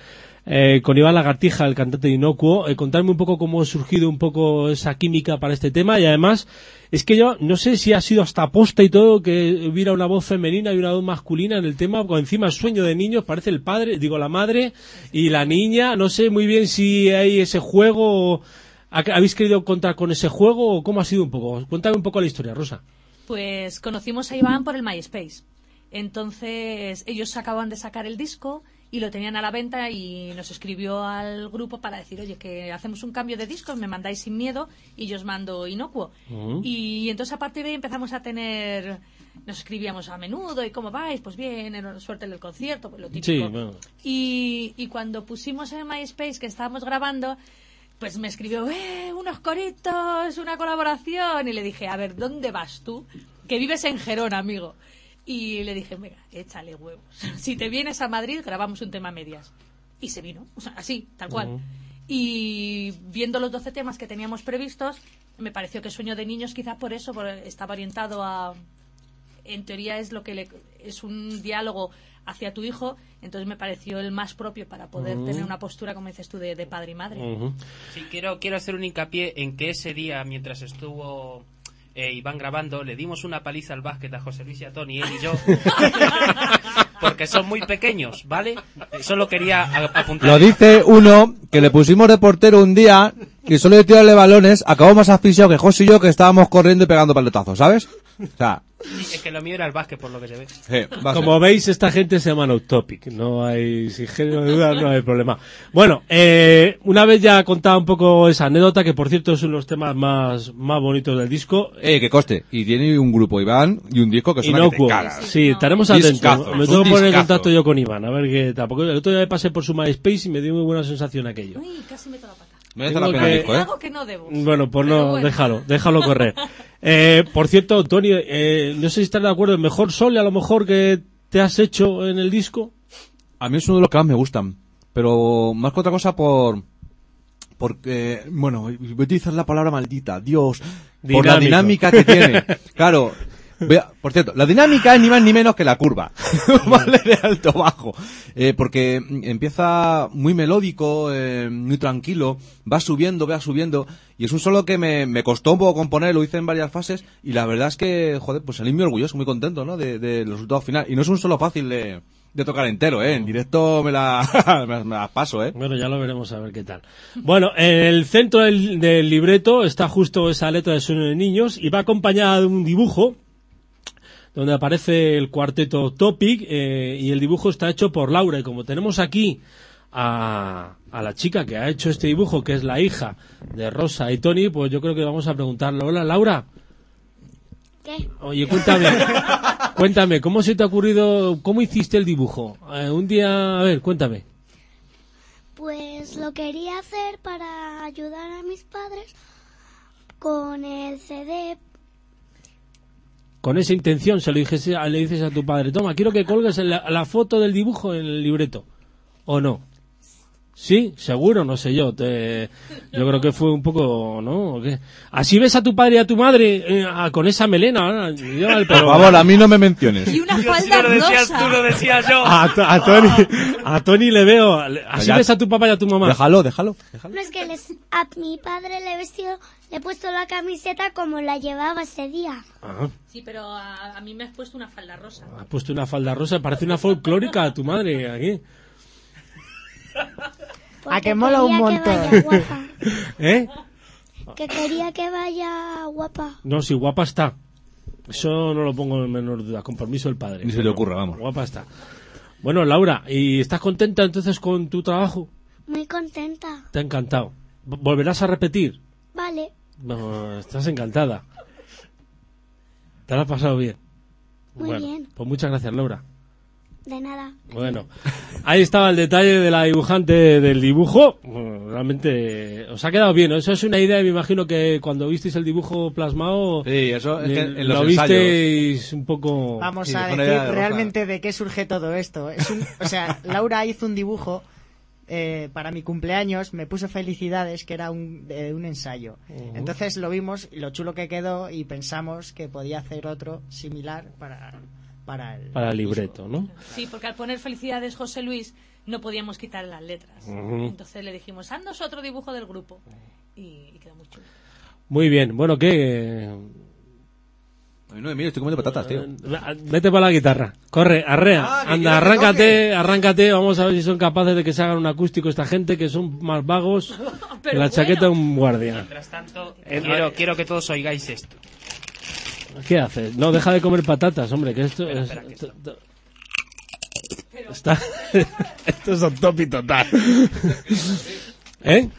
eh, con Iván Lagartija, el cantante de Inocuo. Eh, contadme un poco cómo ha surgido un poco esa química para este tema y además, es que yo no sé si ha sido hasta aposta y todo que hubiera una voz femenina y una voz masculina en el tema, porque encima el sueño de niños parece el padre, digo la madre y la niña, no sé muy bien si hay ese juego, ¿ha- ¿habéis querido contar con ese juego o cómo ha sido un poco? Cuéntame un poco la historia, Rosa. Pues conocimos a Iván por el MySpace. Entonces ellos acaban de sacar el disco y lo tenían a la venta y nos escribió al grupo para decir, oye, que hacemos un cambio de discos, me mandáis sin miedo y yo os mando inocuo. Y entonces a partir de ahí empezamos a tener, nos escribíamos a menudo y cómo vais, pues bien, suerte en el concierto, pues lo típico. Sí, bueno. Y, y cuando pusimos en MySpace que estábamos grabando, pues me escribió, eh, unos coritos, una colaboración. Y le dije, a ver, ¿dónde vas tú? Que vives en Gerona, amigo. Y le dije, venga, échale huevos. Si te vienes a Madrid, grabamos un tema a medias. Y se vino, o sea, así, tal cual. Y viendo los 12 temas que teníamos previstos, me pareció que Sueño de Niños, quizás por eso, estaba orientado a, en teoría es lo que le, es un diálogo hacia tu hijo, entonces me pareció el más propio para poder tener una postura, como dices tú, de, de padre y madre. Sí, quiero, quiero hacer un hincapié en que ese día, mientras estuvo eh, Iván grabando, le dimos una paliza al básquet a José Luis y a Tony, él y yo. porque son muy pequeños, ¿vale? Solo quería apuntar. Lo dice uno que le pusimos de portero un día y solo de tirarle balones acabó más asfixiado que José y yo que estábamos corriendo y pegando paletazos, ¿sabes? O sea, Sí, Es que lo mío era el básquet, por lo que se ve. ser. Como veis, esta gente se llama No Topic. No hay, sin género de duda, no hay problema. Bueno, eh, una vez ya contado un poco esa anécdota, que por cierto es uno de los temas más, más bonitos del disco. Eh, que coste. Y tiene un grupo Iván y un disco que suena que te Inocuo. cagas. Sí, estaremos atentos. Me tengo que poner en contacto yo con Iván, a ver qué tampoco. El otro día me pasé por su MySpace y me dio muy buena sensación aquello. Uy, casi meto la pata. Merece la pena el que- disco, ¿eh? Algo que no debo. Bueno, pues no, bueno. déjalo, déjalo correr. Eh, por cierto, Tony, eh, no sé si estás de acuerdo, el mejor sole a lo mejor que te has hecho en el disco. A mí es uno de los que más me gustan. Pero más que otra cosa por... Porque, bueno, voy a utilizar la palabra maldita, Dios. Por la dinámica que tiene. Claro. Vea, por cierto, la dinámica es ni más ni menos que la curva. ¿Vale? De alto bajo. Eh, porque empieza muy melódico, eh, muy tranquilo, va subiendo, va subiendo. Y es un solo que me, me costó un poco componer, lo hice en varias fases. Y la verdad es que, joder, pues salí muy orgulloso, muy contento, ¿no? De, de los resultados finales. Y no es un solo fácil de, de tocar entero, ¿eh? En directo me la, me, las paso, ¿eh? Bueno, ya lo veremos a ver qué tal. Bueno, en el centro del, del libreto está justo esa letra de Sueño de Niños y va acompañada de un dibujo donde aparece el cuarteto Topic eh, y el dibujo está hecho por Laura y como tenemos aquí a, a la chica que ha hecho este dibujo que es la hija de Rosa y Tony pues yo creo que vamos a preguntarle hola Laura ¿Qué? oye cuéntame cuéntame cómo se te ha ocurrido cómo hiciste el dibujo Eh, un día a ver cuéntame Pues lo quería hacer para ayudar a mis padres con el CD. Con esa intención se lo dijese, le dices a tu padre, toma, quiero que colgues la, la foto del dibujo en el libreto. ¿O no? Sí, seguro, no sé yo. Te, yo creo que fue un poco, ¿no? ¿O qué? Así ves a tu padre y a tu madre eh, a- con esa melena. el Por favor, a mí no me menciones. Y una Yo, si falda no lo decías rosa. tú, lo decía yo. a, To- a Tony, a Tony le veo. Así Ya. ves a tu papá y a tu mamá. Déjalo, déjalo. déjalo. No es que les, a mi padre le he vestido, le he puesto la camiseta como la llevaba ese día. Ajá. Sí, pero a, a mí me has puesto una falda rosa. Ha puesto una falda rosa, parece una folclórica a tu madre aquí. Porque que mola un montón. Que guapa. ¿Eh? Que quería que vaya guapa. No, si guapa está. Eso no lo pongo en menor duda, con permiso del padre. Ni se le ocurra, vamos. Guapa está. Bueno, Laura, ¿y estás contenta entonces con tu trabajo? Muy contenta. Te ha encantado. ¿Volverás a repetir? Vale. Estás encantada. ¿Te lo has pasado bien? Muy bueno, bien. Pues muchas gracias, Laura. De nada. Bueno, ahí estaba el detalle de la dibujante del dibujo. Bueno, realmente os ha quedado bien. ¿no? Eso es una idea, me imagino que cuando visteis el dibujo plasmado, Sí, eso es que eh, en los lo ensayos. visteis un poco... Vamos Sí, a decir de realmente de qué surge todo esto. Es un, o sea, Laura hizo un dibujo eh, para mi cumpleaños, me puso felicidades, que era un, de un ensayo. Entonces lo vimos y lo chulo que quedó y pensamos que podía hacer otro similar para, para el, Para el libreto, ¿no? Sí, porque al poner felicidades José Luis no podíamos quitar las letras. Entonces le dijimos, haznos otro dibujo del grupo. Y, y quedó muy chulo. Muy bien. Bueno, ¿qué? Ay, no, mira, estoy comiendo patatas, tío. Vete para la guitarra. Corre, arrea. Ah, Anda, arráncate, arráncate. Vamos a ver si son capaces de que se hagan un acústico esta gente, que son más vagos que Pero la chaqueta de un guardia. Mientras tanto, Eh, quiero, eh. quiero que todos oigáis esto. ¿Qué haces? No, deja de comer patatas, hombre, que esto es... espera, que esto- esto- Está... esto es un topi total. ¿Eh?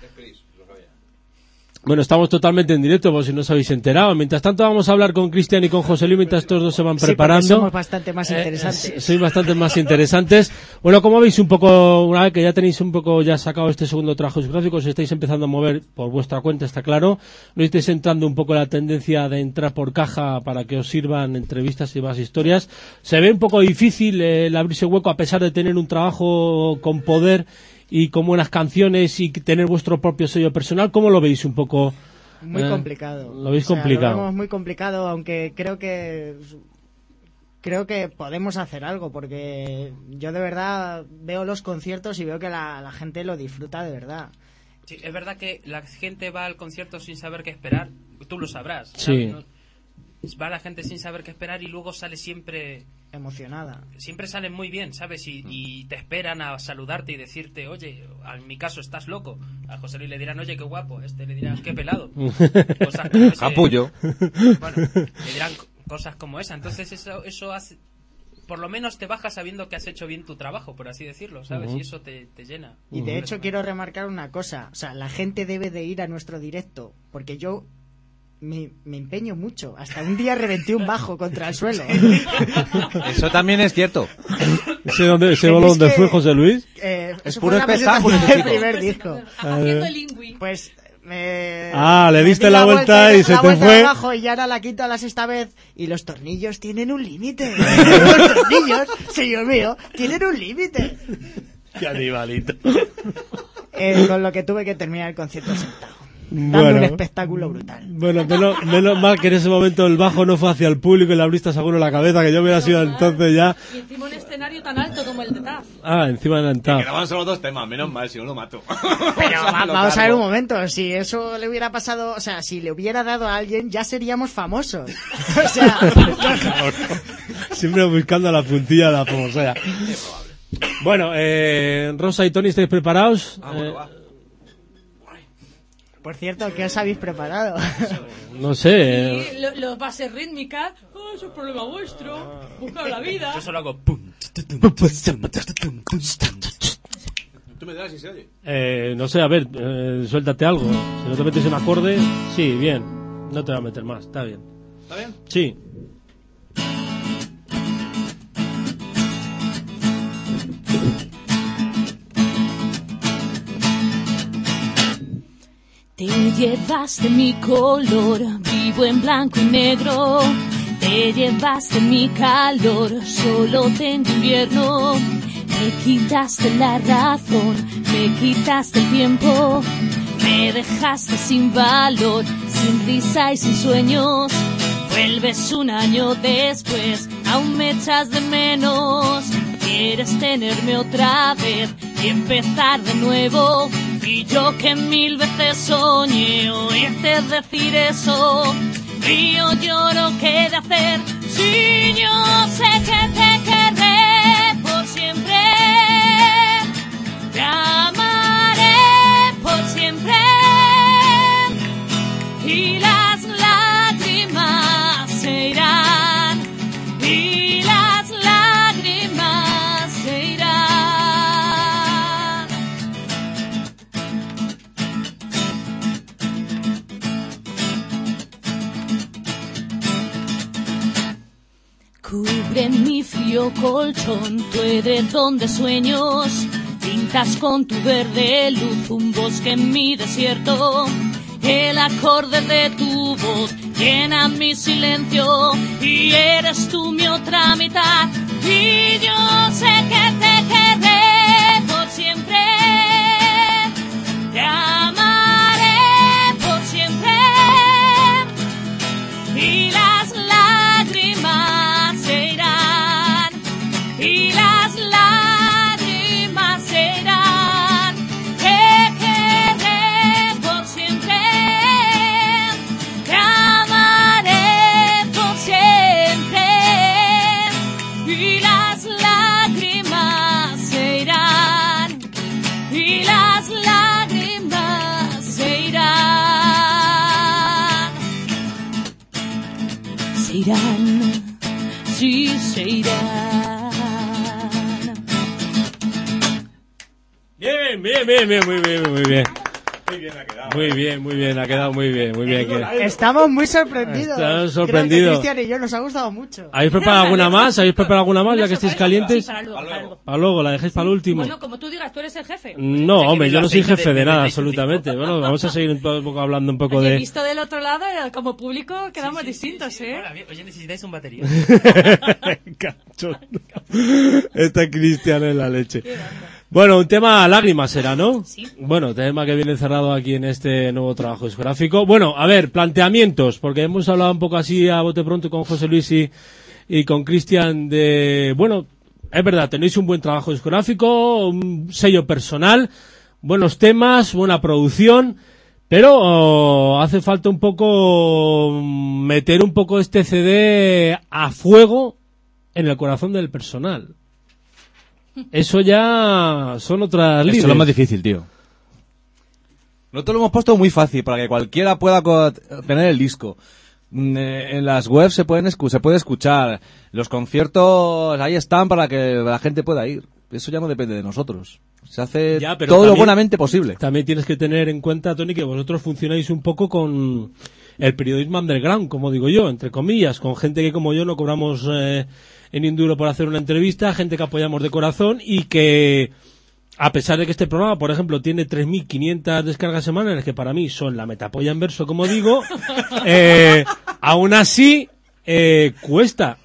Bueno, estamos totalmente en directo, por si no os habéis enterado. Mientras tanto, vamos a hablar con Cristian y con José Luis mientras estos dos se van Sí, preparando. somos bastante más Eh, interesantes. eh, sois bastante más interesantes. Bueno, como veis un poco, una vez que ya tenéis un poco ya sacado este segundo trabajo gráfico, os estáis empezando a mover por vuestra cuenta, está claro. No estáis entrando un poco en la tendencia de entrar por caja para que os sirvan entrevistas y más historias. Se ve un poco difícil eh, el abrirse hueco a pesar de tener un trabajo con poder y con buenas canciones y tener vuestro propio sello personal. ¿Cómo lo veis un poco? Muy eh, complicado. Lo veis O sea, complicado. Lo vemos muy complicado, aunque creo que creo que podemos hacer algo, porque yo de verdad veo los conciertos y veo que la, la gente lo disfruta de verdad. Sí, es verdad que la gente va al concierto sin saber qué esperar. Tú lo sabrás. Sí. Va la gente sin saber qué esperar y luego sale siempre Emocionada. siempre salen muy bien, ¿sabes? Y, y te esperan a saludarte y decirte, oye, en mi caso estás loco. A José Luis le dirán, oye, qué guapo. A Este le dirán, qué pelado. Cosas como ese- Capullo. Bueno, le dirán co- cosas como esa. Entonces eso, eso hace... Por lo menos te bajas sabiendo que has hecho bien tu trabajo, por así decirlo, ¿sabes? Y eso te, te llena. Y de hecho quiero remarcar una cosa, o sea, la gente debe de ir a nuestro directo, porque yo me, me empeño mucho. Hasta un día reventé un bajo contra el suelo. Eso también es cierto. ¿Ese, dónde, ese donde que- fue José Luis? Eh, Es puro la espectáculo, chico. primer disco. Haciendo el. Pues me... Ah, le diste di la vuelta y se la te vuelta fue. de abajo y ahora la quito a la sexta vez y los tornillos tienen un límite. los tornillos, señor mío, tienen un límite. Qué animalito. Eh, con lo que tuve que terminar el concierto sentado. Dando Bueno. un espectáculo brutal. Bueno, menos, menos mal que en ese momento el bajo no fue hacia el público y le abriste seguro la cabeza, que yo hubiera sido entonces ya... Y encima un escenario tan alto como el de TAF. Ah, encima de la entrada. Graban solo dos temas, menos mal, si no lo mato. Pero va- vamos a ver un momento, si eso le hubiera pasado, o sea, si le hubiera dado a alguien, ya seríamos famosos. O sea, Siempre buscando la puntilla de la famosea. Bueno, eh, Rosa y Tony, ¿estáis preparados? Eh, por cierto, ¿qué os habéis preparado? no sé. eh, Y lo- los bases rítmicas, oh, eso es problema vuestro. Buscar la vida. Yo solo hago pum. Tú me das y se oye. eh, no sé, a ver, eh, suéltate algo. Si no te metes en acorde, sí, bien. No te voy a meter más, está bien. ¿Está bien? Sí. Llevaste mi color, vivo en blanco y negro. Te llevaste mi calor, solo tengo invierno. Me quitaste la razón, me quitaste el tiempo. Me dejaste sin valor, sin risa y sin sueños. Vuelves un año después, aún me echas de menos. Quieres tenerme otra vez y empezar de nuevo. Y yo que mil veces soñé oírte decir eso. Río, lloro, ¿qué de hacer? Si yo sé que te colchón, tu edredón de sueños. Pintas con tu verde luz un bosque en mi desierto. El acorde de tu voz llena mi silencio y eres tú mi otra mitad. Y yo sé que Bien, bien, bien, bien, muy bien, muy bien. Muy bien, muy bien, ha quedado muy bien, muy bien. Estamos muy sorprendidos. Estamos sorprendidos. Cristian y yo nos ha gustado mucho. ¿Habéis preparado alguna más? ¿Habéis preparado alguna más ya que estáis calientes? para luego, para luego. Para luego, la dejéis para el último. Bueno, como tú digas, tú eres el jefe. No, hombre, yo no soy jefe de- nada, 95. absolutamente. Bueno, vamos a seguir un poco hablando un poco de... visto del otro lado, eh, como público, quedamos distintos, ¿eh? Oye, necesitáis un batería. Cachondo. Está Cristiano en la leche. Bueno, un tema lágrimas será, ¿no? Sí. Bueno, tema que viene cerrado aquí en este nuevo trabajo discográfico. Bueno, a ver, planteamientos, porque hemos hablado un poco así a bote pronto con José Luis y, y con Cristian de, bueno, es verdad, tenéis un buen trabajo discográfico, un sello personal, buenos temas, buena producción, pero oh, hace falta un poco meter un poco este CD a fuego en el corazón del personal. Eso ya son otras Eso es lo más difícil, tío. Nosotros lo hemos puesto muy fácil para que cualquiera pueda tener el disco. Mm, eh, En las webs se pueden se puede escuchar. Los conciertos ahí están para que la gente pueda ir. Eso ya no depende de nosotros. Se hace Ya, todo lo buenamente posible. También tienes que tener en cuenta, Tony, que vosotros funcionáis un poco con el periodismo underground, como digo yo, entre comillas, con gente que como yo no cobramos eh, en Induro por hacer una entrevista, gente que apoyamos de corazón y que a pesar de que este programa, por ejemplo, tiene 3.500 descargas semanales, que para mí son la metapolla en verso, como digo, eh, aún así eh, cuesta.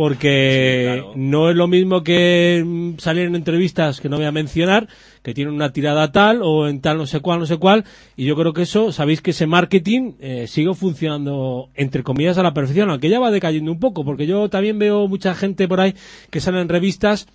Porque no es lo mismo que mm, salir en entrevistas que no voy a mencionar, que tienen una tirada tal o en tal no sé cuál, no sé cuál. Y yo creo que eso, sabéis que ese marketing eh, sigue funcionando, entre comillas, a la perfección, aunque ya va decayendo un poco, porque yo también veo mucha gente por ahí que sale en revistas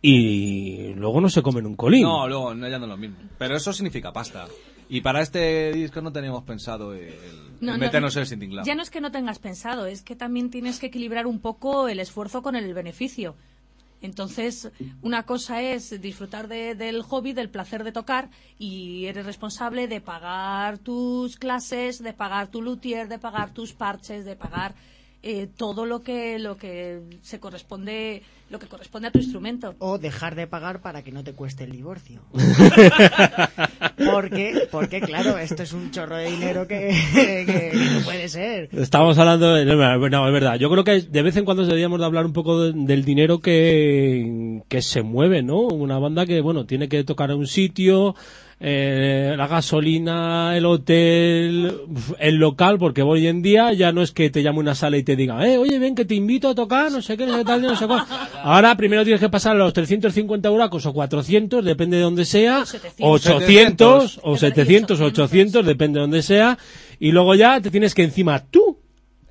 y luego no se comen un colín. No, luego no, ya no es lo mismo. Pero eso significa pasta. Y para este disco no teníamos pensado el, No, el no, meternos en el Sinting. Ya no es que no tengas pensado, es que también tienes que equilibrar un poco el esfuerzo con el beneficio. Entonces, una cosa es disfrutar de- del hobby, del placer de tocar, y eres responsable de pagar tus clases, de pagar tu luthier, de pagar tus parches, de pagar eh, todo lo que lo que se corresponde, lo que corresponde a tu instrumento. O dejar de pagar para que no te cueste el divorcio. porque, porque claro, esto es un chorro de dinero que, no puede ser. Estamos hablando de... No, es verdad. Yo creo que de vez en cuando deberíamos de hablar un poco de- del dinero que, que se mueve, ¿no? Una banda que, bueno, tiene que tocar en un sitio, eh, la gasolina, el hotel, el local, porque hoy en día ya no es que te llame una sala y te diga, eh, oye, ven que te invito a tocar, no sé qué, no sé qué tal, no sé cuál. Ahora primero tienes que pasar a los 350 euros o 400, depende de donde sea, o 800, o 700, o 800, depende de donde sea, y luego ya te tienes que encima tú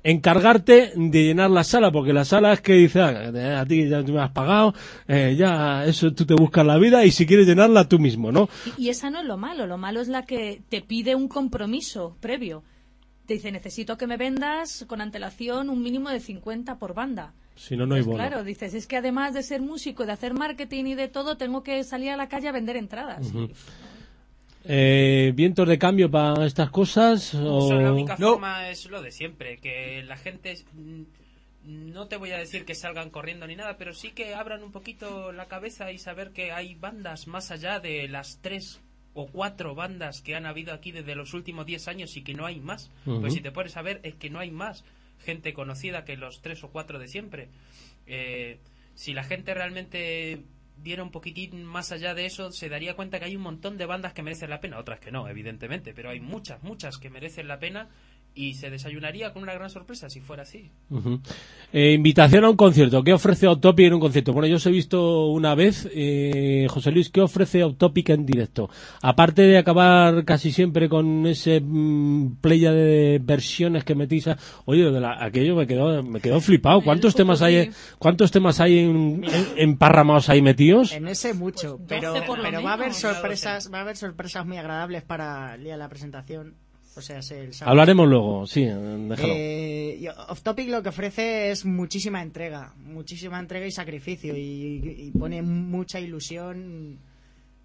encargarte de llenar la sala, porque la sala es que dice, "Ah, a ti ya tú me has pagado, eh, ya eso tú te buscas la vida y si quieres llenarla tú mismo, ¿no? Y, y esa no es lo malo, lo malo es la que te pide un compromiso previo. Te dice, necesito que me vendas con antelación un mínimo de 50 por banda. Si no, no hay Pues bono. claro, dices, es que además de ser músico, de hacer marketing y de todo, tengo que salir a la calle a vender entradas. Eh, ¿Vientos de cambio para estas cosas? O... La única forma es lo de siempre, que la gente, mm, no te voy a decir que salgan corriendo ni nada, pero sí que abran un poquito la cabeza y saber que hay bandas más allá de las tres o cuatro bandas que han habido aquí desde los últimos diez años y que no hay más. Pues si te pones a ver, es que no hay más gente conocida que los tres o cuatro de siempre. Eh, si la gente realmente diera un poquitín más allá de eso, se daría cuenta que hay un montón de bandas que merecen la pena, otras que no, evidentemente, pero hay muchas, muchas que merecen la pena y se desayunaría con una gran sorpresa si fuera así. Eh, invitación a un concierto. ¿Qué ofrece Autopic en un concierto? Bueno, yo os he visto una vez, eh, José Luis, ¿qué ofrece Autopic en directo? Aparte de acabar casi siempre con ese mm, playa de versiones que metís, a- oye, de la- aquello me quedó, me quedó flipado. ¿Cuántos temas hay, cuántos temas hay en, en- emparramados ahí metidos? En ese mucho, pero, Pues por lo pero va a haber sorpresas, va a haber sorpresas muy agradables para el día de la presentación. O sea, es el sábado. Hablaremos luego, sí, déjalo. Eh, y Off Topic lo que ofrece es muchísima entrega, muchísima entrega y sacrificio y, y pone mucha ilusión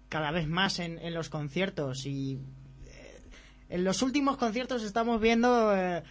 cada vez más en, en los conciertos y eh, en los últimos conciertos estamos viendo eh,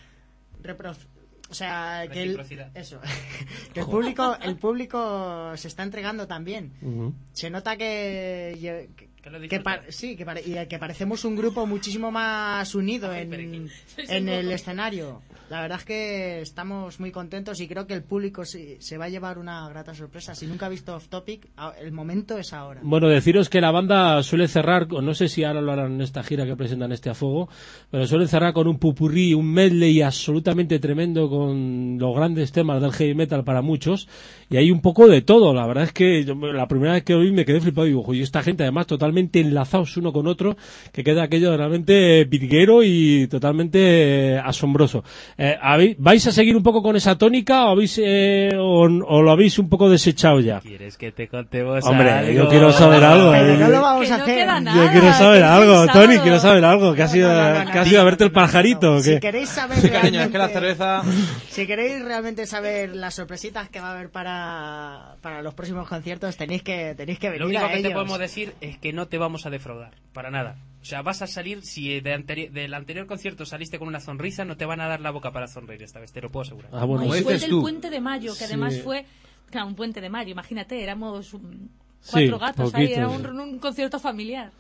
o sea que el, Reciprocidad. eso que el público el público se está entregando también se nota que que, Que lo que sí que, pare- y que parecemos un grupo muchísimo más unido en, en el escenario. La verdad es que estamos muy contentos y creo que el público se, se va a llevar una grata sorpresa. Si nunca ha visto Off Topic el momento es ahora. Bueno, deciros que la banda suele cerrar, no sé si ahora lo harán en esta gira que presentan este a fuego, pero suele cerrar con un pupurrí, un medley absolutamente tremendo con los grandes temas del heavy metal para muchos, y hay un poco de todo. La verdad es que yo- la primera vez que lo vi me quedé flipado. Y digo, "Joder, y esta gente además totalmente enlazados uno con otro, que queda aquello realmente virguero y totalmente eh, asombroso. Eh, ¿habéis- ¿Vais a seguir un poco con esa tónica o, habéis, eh, o, o lo habéis un poco desechado ya? ¿Quieres que te contemos Hombre, algo? yo quiero saber algo. pero no eh. lo vamos Que a no hacer Yo nada, quiero saber algo, Tony, quiero saber algo. ¿Que has ido, No, no, no, que has no, ido a no, verte el no, no, no. pajarito? si queréis saber Sí, cariño, es que la cerveza... Si queréis realmente saber las sorpresitas que va a haber para, para los próximos conciertos, tenéis que, tenéis que venir Lo único a que te ellos. podemos decir es que no te vamos a defraudar, para nada. O sea, vas a salir, si de anteri- del anterior concierto saliste con una sonrisa, no te van a dar la boca para sonreír esta vez, te lo puedo asegurar. Ah, bueno, No, y fue dices del tú. puente de mayo, que Sí. además fue, claro, un puente de mayo, imagínate, éramos cuatro Sí, gatos ahí, era un, un concierto familiar.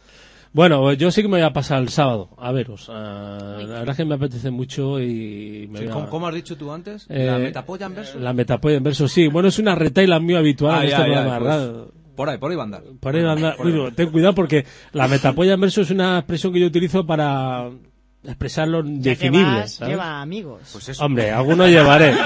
Bueno, yo sí que me voy a pasar el sábado a veros. Ah, la verdad es que me apetece mucho y me Sí, voy a- ¿cómo, has dicho tú antes? Eh, ¿La metapolla en verso? La metapolla en verso, sí. Bueno, es una retaila muy habitual en Ay, este ay, programa, ay, ¿verdad? pues, por ahí, por ahí va a andar. Por ahí va a andar- Uy, ten cuidado porque la metapolla en verso es una expresión que yo utilizo para expresar lo ¿sabes? lleva amigos. Pues eso. Hombre, alguno llevaré.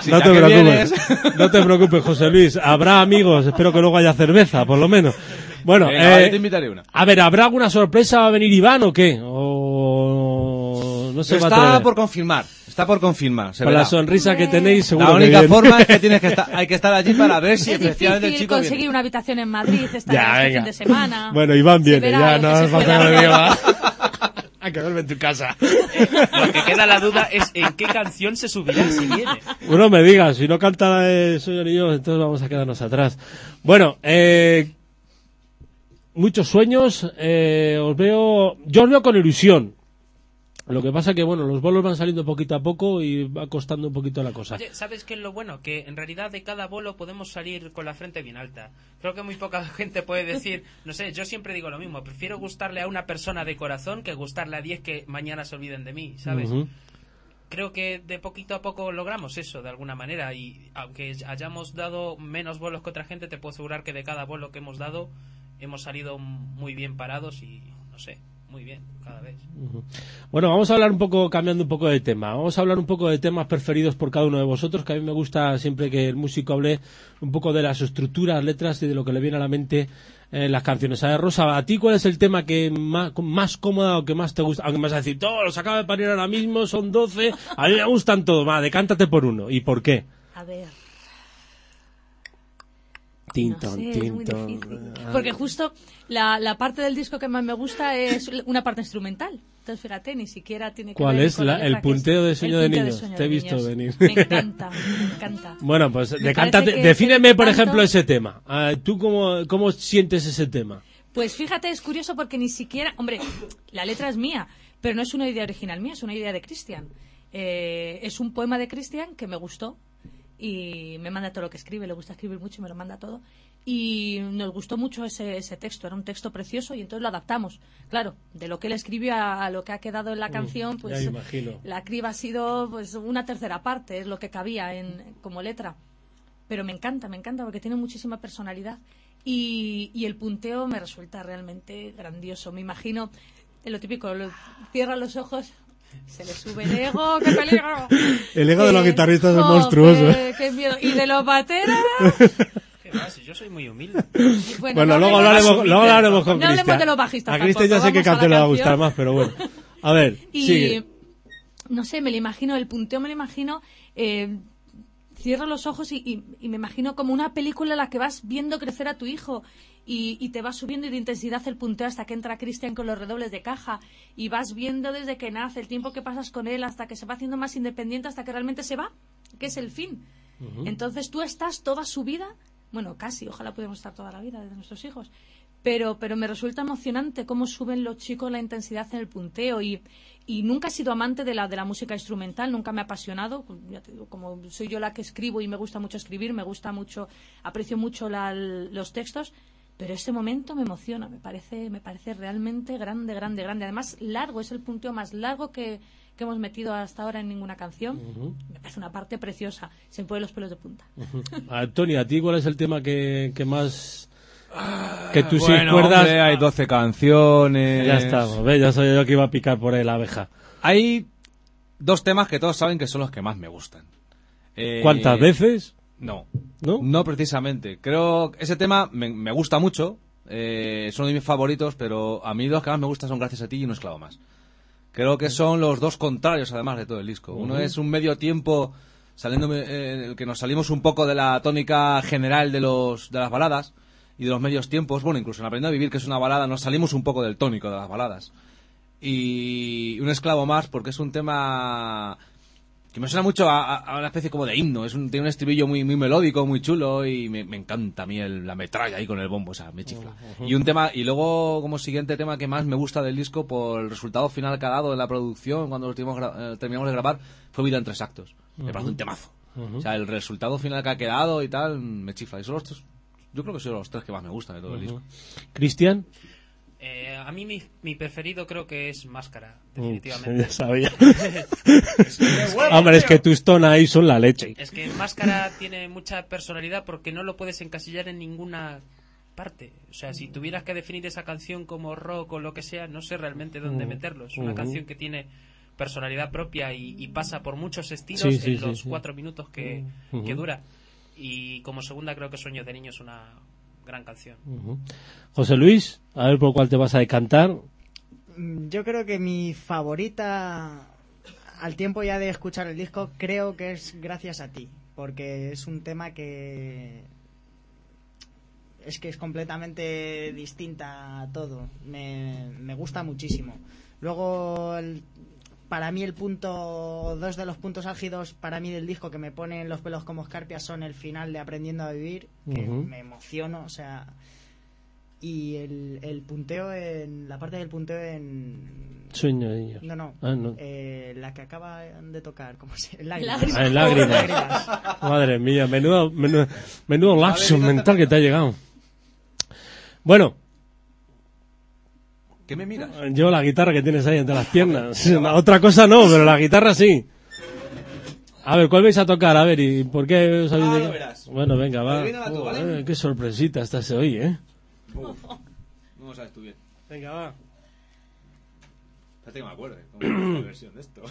Si no te preocupes. vienes. No te preocupes, José Luis. Habrá amigos. Espero que luego haya cerveza, por lo menos. Bueno, Venga, eh, te invitaré una. a ver, ¿habrá alguna sorpresa? ¿Va a venir Iván o qué? O no se va a Está por confirmar. Está por confirmar. Se Con verá. la sonrisa que tenéis, seguro La única forma es que tienes que estar, hay que estar allí para ver si es efectivamente el difícil chico conseguir viene. una habitación en Madrid esta Ya, este fin de semana. Bueno, Iván viene, verá ya lo no hace falta que lo hacer. diga. Hay que verme en tu casa. Lo que queda la duda es en qué canción se subirá si viene. Uno me diga, si no canta la de Soy y yo, entonces vamos a quedarnos atrás. Bueno, eh, muchos sueños, eh, os veo, yo os veo con ilusión. Lo que pasa que, bueno, los bolos van saliendo poquito a poco y va costando un poquito la cosa. Oye, ¿sabes qué es lo bueno? Que en realidad de cada bolo podemos salir con la frente bien alta. Creo que muy poca gente puede decir, no sé, yo siempre digo lo mismo, prefiero gustarle a una persona de corazón que gustarle a 10 que mañana se olviden de mí, ¿sabes? Ujú. Creo que de poquito a poco logramos eso de alguna manera y aunque hayamos dado menos bolos que otra gente, te puedo asegurar que de cada bolo que hemos dado hemos salido muy bien parados y no sé, muy bien cada vez. Bueno, vamos a hablar un poco, cambiando un poco de tema. Vamos a hablar un poco de temas preferidos por cada uno de vosotros, que a mí me gusta siempre que el músico hable un poco de las estructuras, letras y de lo que le viene a la mente en las canciones. A ver, Rosa, ¿a ti cuál es el tema que más, más cómoda o que más te gusta? Aunque me vas a decir, todos los acaba de parir ahora mismo, son 12, a mí me gustan todos, va, decántate por uno. ¿Y por qué? A ver. No Tinton, sé, es muy tinton. difícil. Porque justo la, la parte del disco que más me gusta es una parte instrumental. Entonces, fíjate, ni siquiera tiene que ¿Cuál ver es con la- el punteo de Sueño de Niños? Te he visto venir. Me encanta, me encanta. Bueno, pues decántate, defíneme, por tanto- ejemplo, ese tema. Ah, ¿Tú cómo, cómo sientes ese tema? Pues fíjate, es curioso porque ni siquiera, hombre, la letra es mía, pero no es una idea original mía, es una idea de Cristian. Eh, es un poema de Cristian que me gustó y me manda todo lo que escribe, le gusta escribir mucho y me lo manda todo. Y nos gustó mucho ese, ese texto, era un texto precioso y entonces lo adaptamos. Claro, de lo que él escribió a, a lo que ha quedado en la canción, ya pues la criba ha sido pues una tercera parte, es lo que cabía en, como letra pero me encanta, me encanta porque tiene muchísima personalidad y, y el punteo me resulta realmente grandioso. Me imagino lo típico, lo- cierra los ojos, se le sube el ego, qué peligro. El ego de los Eh, guitarristas es monstruoso. qué miedo. Y de los bateras, yo soy muy humilde. bueno, Bueno, no luego hablemos- hablaremos, luego hablaremos con No hablemos Cristian. de los bajistas A Cristian ya sé qué canción le va a gustar más, pero bueno. A ver, Y sigue. no sé, me lo imagino, el punteo me lo imagino. Eh, cierro los ojos y, y- y me imagino como una película en la que vas viendo crecer a tu hijo y, y te va subiendo de intensidad el punteo hasta que entra Cristian con los redobles de caja y vas viendo desde que nace el tiempo que pasas con él hasta que se va haciendo más independiente hasta que realmente se va, que es el fin. Entonces tú estás toda su vida, bueno, casi, ojalá pudiéramos estar toda la vida de nuestros hijos, pero, pero me resulta emocionante cómo suben los chicos la intensidad en el punteo y, y nunca he sido amante de la, de la música instrumental, nunca me ha apasionado, ya te digo, como soy yo la que escribo y me gusta mucho escribir, me gusta mucho, aprecio mucho la- los textos, pero este momento me emociona, me parece, me parece realmente grande, grande, grande. Además, largo, es el punteo más largo que, que hemos metido hasta ahora en ninguna canción. Me parece una parte preciosa, se me ponen los pelos de punta. Antonio, ¿a ti cuál es el tema que, que más... que tú sí Bueno, recuerdas? hombre, hay 12 canciones. Ya estamos, ¿ves? Ya sabía yo que iba a picar por ahí la abeja. Hay dos temas que todos saben que son los que más me gustan. Eh, ¿Cuántas veces? No. ¿No? precisamente. Creo que ese tema me, me gusta mucho. eh, son de mis favoritos, pero a mí los que más me gustan son Gracias a ti y Un esclavo más. Creo que son los dos contrarios, además, de todo el disco. Uno es un medio tiempo saliéndome, eh, en el que nos salimos un poco de la tónica general de, los, de las baladas y de los medios tiempos. Bueno, incluso en Aprendiendo a Vivir, que es una balada, nos salimos un poco del tónico de las baladas. Y Un esclavo más, porque es un tema que me suena mucho a, a- una especie como de himno. Es un, tiene un estribillo muy, muy melódico, muy chulo y me, me encanta a mí el- la metralla ahí con el bombo, o sea, me chifla. Y un tema, y luego como siguiente tema que más me gusta del disco por el resultado final que ha dado en la producción cuando gra- eh, terminamos de grabar fue Vida en tres actos. Me parece un temazo. O sea, el resultado final que ha quedado y tal, me chifla. Y son los tres, yo creo que son los tres que más me gustan de todo el disco. Cristian, Eh, a mí mi, mi preferido creo que es Máscara, definitivamente. ya sabía. Hombre, es que tus tonos ahí son la leche. Es que Máscara tiene mucha personalidad porque no lo puedes encasillar en ninguna parte. O sea, si tuvieras que definir esa canción como rock o lo que sea, no sé realmente dónde meterlo. Es una canción que tiene personalidad propia y, y pasa por muchos estilos Sí, sí, en sí, los sí. cuatro minutos que, que dura. Y como segunda creo que Sueños de Niño es una gran canción. José Luis, a ver por cuál te vas a decantar. Mm, Yo creo que mi favorita, al tiempo ya de escuchar el disco, creo que es Gracias a ti, porque es un tema que es que es completamente distinta a todo. Me, me gusta muchísimo. Luego, el- para mí el punto, dos de los puntos álgidos para mí del disco que me ponen los pelos como escarpias son el final de Aprendiendo a Vivir, que me emociono, o sea, y el, el punteo en, la parte del punteo en... Sueño de niños. No, no, Ah, no. eh, la que acaba de tocar, ¿cómo se Lágrimas. Ah, en lágrimas. Madre mía, menudo, menudo, menudo lapsus mental que te ha llegado. Bueno, ¿Qué me miras? yo la guitarra que tienes ahí entre las piernas. Otra cosa no, pero la guitarra sí. A ver, ¿cuál vais a tocar? A ver, ¿y por qué os habéis Ah, dedicado? lo verás. Bueno, venga, va. Adivínala tú, ¿vale? Qué sorpresita estás hoy, ¿eh? No lo sabes tú bien. Venga, va. Espérate que me acuerde. ¿Cómo es la versión de esto?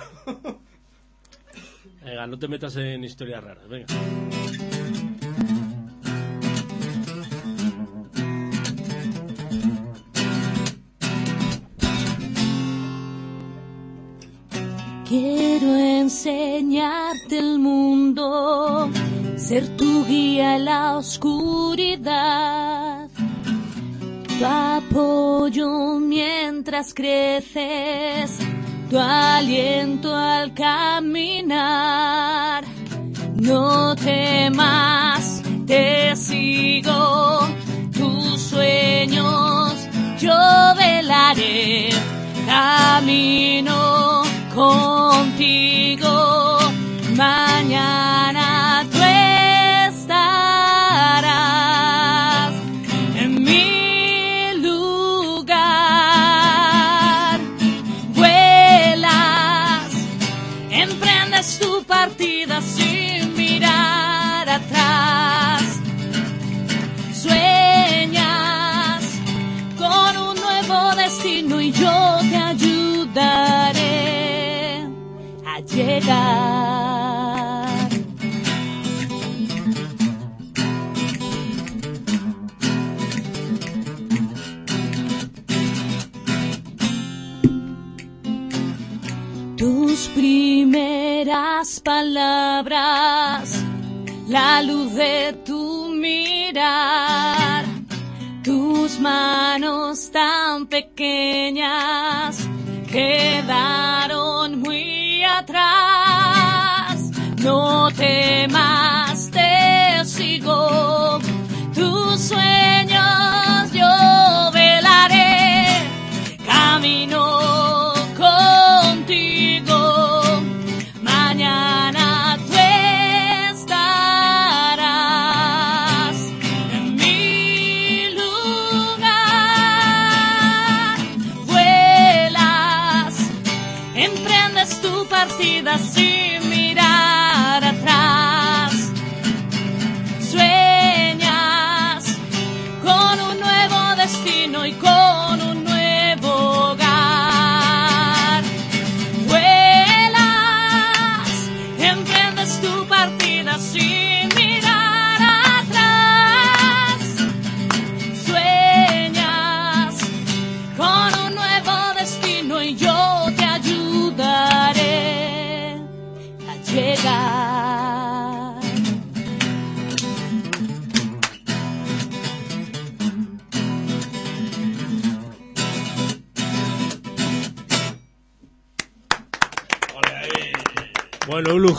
Venga, no te metas en historias raras, venga. Quiero enseñarte el mundo, ser tu guía en la oscuridad, tu apoyo mientras creces, tu aliento al caminar. No temas, te sigo, tus sueños yo velaré, camino contigo, mañana Tus primeras palabras, la luz de tu mirar, tus manos tan pequeñas quedaron No temas,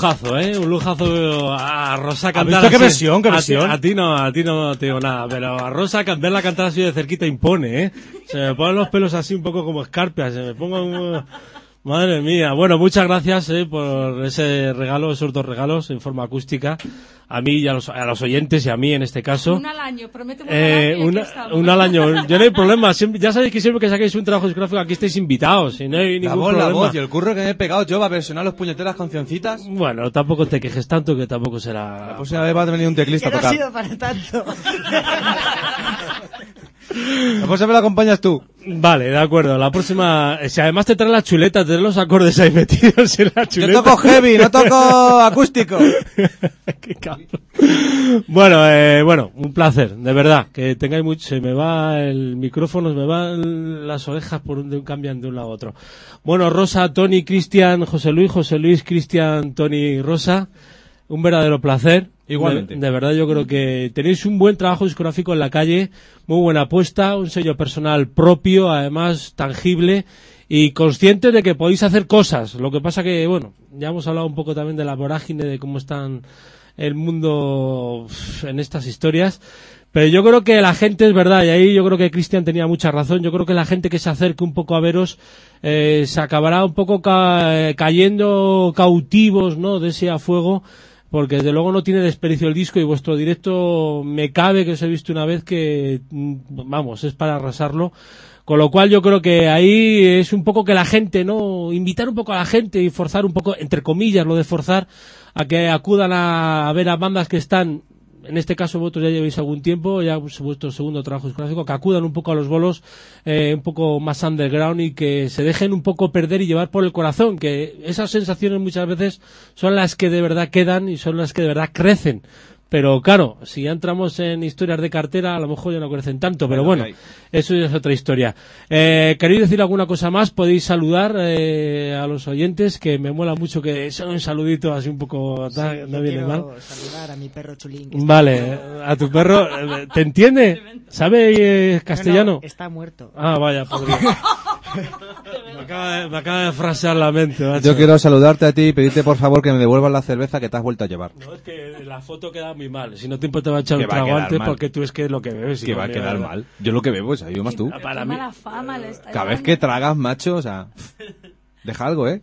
lujazo, ¿eh? Un lujazo a Rosa cantar. visto qué versión, qué A ti- versión? A ti, no, a ti no te digo nada, pero a Rosa verla cantar así de cerquita impone, ¿eh? Se me ponen los pelos así un poco como escarpias, se me pongo un- Madre mía. Bueno, muchas gracias eh, por ese regalo, esos dos regalos en forma acústica. A mí y a los, a los oyentes y a mí en este caso. Un al año, prometemos Eh, estamos. un al año. Yo no hay problema. Siempre, ya sabéis que siempre que saquéis un trabajo discográfico aquí estáis invitados. Y no hay La ningún voz, la problema. voz y el curro que me he pegado yo para versionar los puñeteras cancioncitas. Bueno, tampoco te quejes tanto que tampoco será. La próxima vez va a venir un teclista Que a no ha sido para tanto. La próxima vez la acompañas tú. Vale, de acuerdo. La próxima. Si además te trae la chuleta, te trae los acordes ahí metidos en la Yo chuleta. toco heavy, no toco acústico. Qué. Bueno, eh, bueno, un placer, de verdad. Que tengáis mucho. Se me va el micrófono, se me van las orejas por un, de un cambian de un lado a otro. Bueno, Rosa, Tony, Cristian, José Luis, José Luis, Cristian, Tony, Rosa. Un verdadero placer. Igualmente. De, verdad, yo creo que tenéis un buen trabajo discográfico en la calle, muy buena apuesta, un sello personal propio, además tangible y consciente de que podéis hacer cosas. Lo que pasa que, bueno, ya hemos hablado un poco también de la vorágine, de cómo están el mundo en estas historias. Pero yo creo que la gente es verdad, y ahí yo creo que Cristian tenía mucha razón. Yo creo que la gente que se acerque un poco a veros eh, se acabará un poco eh, cayendo cautivos, ¿no? De ese a fuego, porque desde luego no tiene desperdicio el disco y vuestro directo me cabe que os he visto una vez que, mm, vamos, es para arrasarlo. Con lo cual yo creo que ahí es un poco que la gente, ¿no? Invitar un poco a la gente y forzar un poco, entre comillas, lo de forzar, a que acudan a, a ver a bandas que están, en este caso vosotros ya llevéis algún tiempo, ya es vuestro segundo trabajo discográfico, que acudan un poco a los bolos, eh, un poco más underground y que se dejen un poco perder y llevar por el corazón, que esas sensaciones muchas veces son las que de verdad quedan y son las que de verdad crecen. Pero claro, si ya entramos en historias de cartera, a lo mejor ya no crecen tanto, pero Bueno, eso ya es otra historia. Eh, ¿Queréis decir alguna cosa más? Podéis saludar eh, a los oyentes, que me mola mucho que sea un saludito así un poco, Sí, no, viene quiero mal. saludar a mi perro chulín. Vale, a tu perro, ¿te entiende? ¿Sabe eh, No, no, castellano? está muerto. Ah, vaya, podría. me, acaba de, me acaba de frasear la mente, macho. Yo quiero saludarte a ti y pedirte por favor que me devuelvas la cerveza que te has vuelto a llevar. No, es que la foto queda muy mal. Si no tiempo te va a echar un trago antes mal. porque tú es que es lo que bebes. Que va a quedar mal. Yo lo que bebo es ahí más tú. Para mí, mala fama le está Cada vez que tragas, macho, o sea... Deja algo, ¿eh?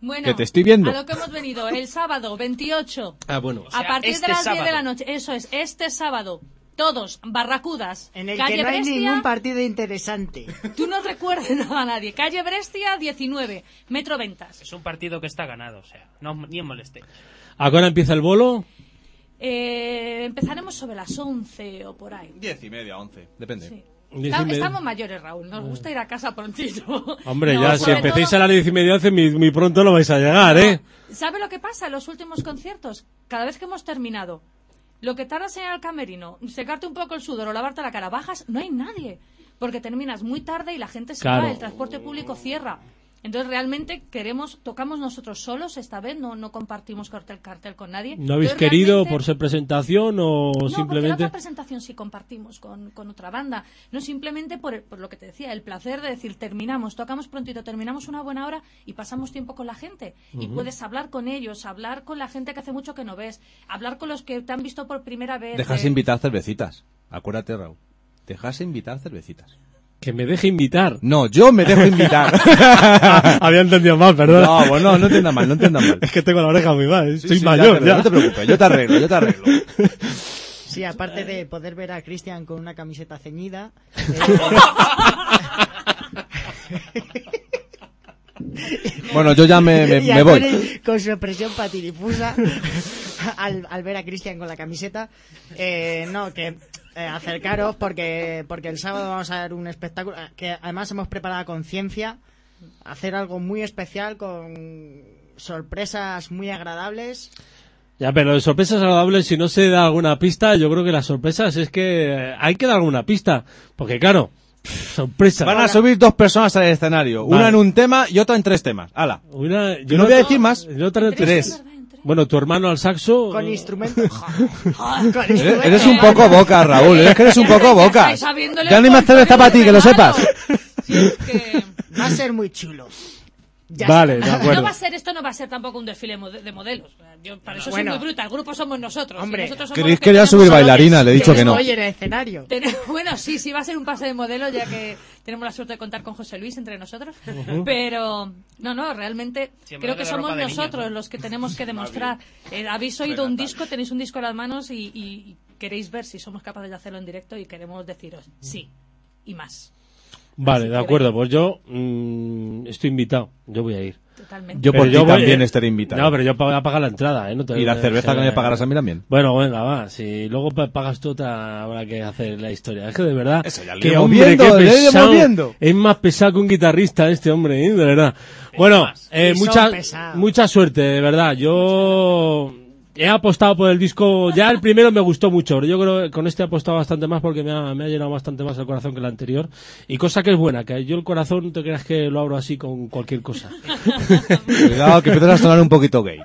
Bueno, que te estoy viendo. A lo que hemos venido, el sábado 28, Ah, bueno. a partir este de las 10 de la noche, eso es, este sábado, todos, Barracudas, En el calle que no hay Brescia, ningún partido interesante. tú no recuerdes nada a nadie, calle Brescia 19, Metro Ventas. Es un partido que está ganado, o sea, no ni os molestéis. ¿A qué hora empieza el bolo? Eh, empezaremos sobre las 11 o por ahí. Diez y media, once. Depende. Sí. Estamos mayores, Raúl, nos gusta ir a casa prontito. Hombre, No, ya, si empecéis todo- a las diez y media, once, muy, muy pronto no vais a llegar, ¿eh? ¿Sabe lo que pasa en los últimos conciertos? Cada vez que hemos terminado, lo que tardas en ir al camerino, secarte un poco el sudor o lavarte la cara, bajas, no hay nadie. Porque terminas muy tarde y la gente se Claro. va, el transporte público cierra. Entonces realmente queremos, tocamos nosotros solos esta vez, no, no compartimos cartel, cartel con nadie. ¿No habéis Entonces, querido realmente- por ser presentación o no, simplemente...? otra presentación sí compartimos con, con otra banda. No simplemente por, el- por lo que te decía, el placer de decir, terminamos, tocamos prontito, terminamos una buena hora y pasamos tiempo con la gente. Y puedes hablar con ellos, hablar con la gente que hace mucho que no ves, hablar con los que te han visto por primera vez. Dejas eh, invitar cervecitas. Acuérdate, Raúl. Dejas invitar cervecitas. Que me deje invitar. No, yo me dejo invitar. Había entendido mal, perdón. no, bueno, no entiendas mal, no entiendas mal. Es que tengo la oreja muy mal, ¿eh? Sí, soy sí, mayor ya, ya. No te preocupes, yo te arreglo, yo te arreglo. Sí, aparte de poder ver a Cristian con una camiseta ceñida. Bueno, yo ya me, me, y a me voy. Con su expresión patidifusa al, al ver a Cristian con la camiseta. Eh, no, que eh, acercaros porque, porque el sábado vamos a dar un espectáculo eh, que además hemos preparado a conciencia. Hacer algo muy especial con sorpresas muy agradables. Ya, pero de sorpresas agradables, si no se da alguna pista, yo creo que las sorpresas es que eh, hay que dar alguna pista. Porque claro, sorpresa. Van a subir dos personas al escenario. Vale. Una en un tema y otra en tres temas. Hala. Una, Yo no voy a decir más. y otra en Tres, tres. Bueno, tu hermano al saxo. Con eh, instrumentos. con Eres, instrumentos. eres un poco boca, Raúl. Eres que eres un poco boca. Ya el ni más cerveza para ti, que lo sepas. Si es que- Va a ser muy chulo. Ya vale, está. de acuerdo. No va a ser esto, no va a ser tampoco un desfile de modelos. Yo para eso Bueno. soy muy bruta. El grupo somos nosotros. y Hombre, nosotros somos Chris los que quería tenemos subir bailarina, le he dicho que no. Estoy en el escenario. Ten- Bueno, sí, sí va a ser un pase de modelo, ya que tenemos la suerte de contar con José Luis entre nosotros. Pero, no, no, realmente Siempre creo que somos niños, nosotros ¿no? los que tenemos que demostrar. Eh, habéis oído un disco, tenéis un disco en las manos y, y- y queréis ver si somos capaces de hacerlo en directo y queremos deciros sí y más. Vale, de acuerdo. Pues yo mm, estoy invitado. Yo voy a ir. Totalmente. Yo por voy- también eh, estaré invitado. No, pero yo voy a pagar la entrada, ¿eh? No te- Y la cerveza que me pagarás a mí también. Bueno, venga, va. Si luego pa- pagas tú, otra habrá que hacer la historia. Es que de verdad. Eso ya lo que hombre, viendo, qué pesado. viendo. Es más pesado que un guitarrista este hombre, ¿eh? de verdad. Bueno, eh, mucha, mucha suerte, de verdad. Yo he apostado por el disco. Ya el primero me gustó mucho. pero Yo creo que con este he apostado bastante más porque me ha, me ha llenado bastante más el corazón que el anterior. Y cosa que es buena, que yo el corazón no te creas que lo abro así con cualquier cosa. Cuidado, que empiezas a sonar un poquito gay.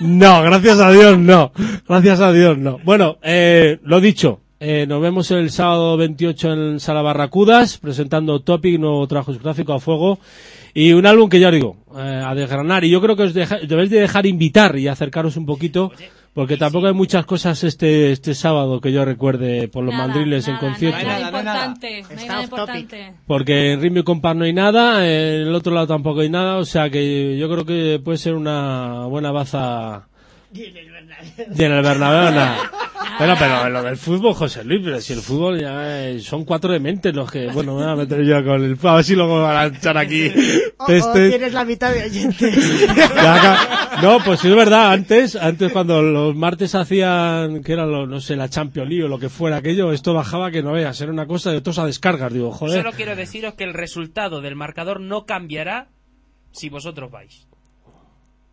No, gracias a Dios no. Gracias a Dios no. Bueno, eh, lo dicho. Eh, nos vemos el sábado 28 en Sala Barracudas, presentando Topic, nuevo trabajo discográfico a fuego. Y un álbum que ya os digo, eh, a desgranar. Y yo creo que os deja- debéis de dejar invitar y acercaros un poquito, porque tampoco hay muchas cosas este, este sábado que yo recuerde por los Nada, mandriles en concierto. No hay nada No hay nada. importante. No hay nada importante. Porque en Ritmo y Compás no hay nada, en el otro lado tampoco hay nada, o sea que yo creo que puede ser una buena baza. Y en el Bernabéu nada. Pero, pero lo del fútbol, José Luis, pero si el fútbol ya eh, son cuatro dementes los que, bueno, me voy a meter yo con el a ver si luego me van a echar aquí O, o peste. tienes la mitad de oyentes. Acá- No, pues sí es verdad, antes, antes cuando los martes hacían, que era lo, no sé, la Champions League o lo que fuera aquello, esto bajaba que no veas, era una cosa de todos a descargas, digo, joder. Solo quiero deciros que el resultado del marcador no cambiará si vosotros vais.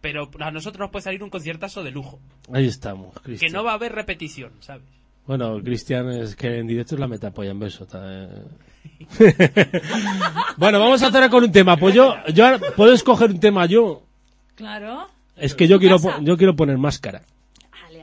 Pero a nosotros nos puede salir un conciertazo de lujo. Ahí estamos, Que Cristian. no va a haber repetición, ¿sabes? Bueno, Cristian es que en directo es la metapolla en beso. eh. bueno, vamos a hacer con un tema. Pues yo, yo ahora- puedo escoger un tema yo. Claro. Es que yo quiero, yo quiero poner máscara.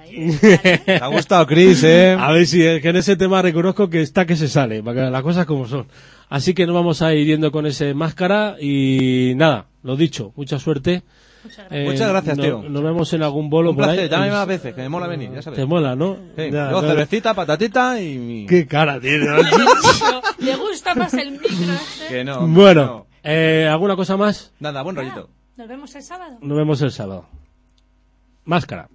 Te ha gustado, Chris, eh. A ver si es que en ese tema reconozco que está que se sale, para que las cosas como son. Así que nos vamos a ir yendo con ese máscara y nada, lo dicho, mucha suerte. Muchas Eh, Muchas gracias, no- tío. Nos vemos en algún bolo Un por placer, ahí. llámame más veces, que me mola venir, ya sabes. Te mola, ¿no? Sí, Ya, patatita y... mi- Qué cara tiene. Le gusta más el micro. este. Que no. bueno, no. eh, ¿alguna cosa más? Nada, buen rollito. Nos vemos el sábado. Nos vemos el sábado. Máscara.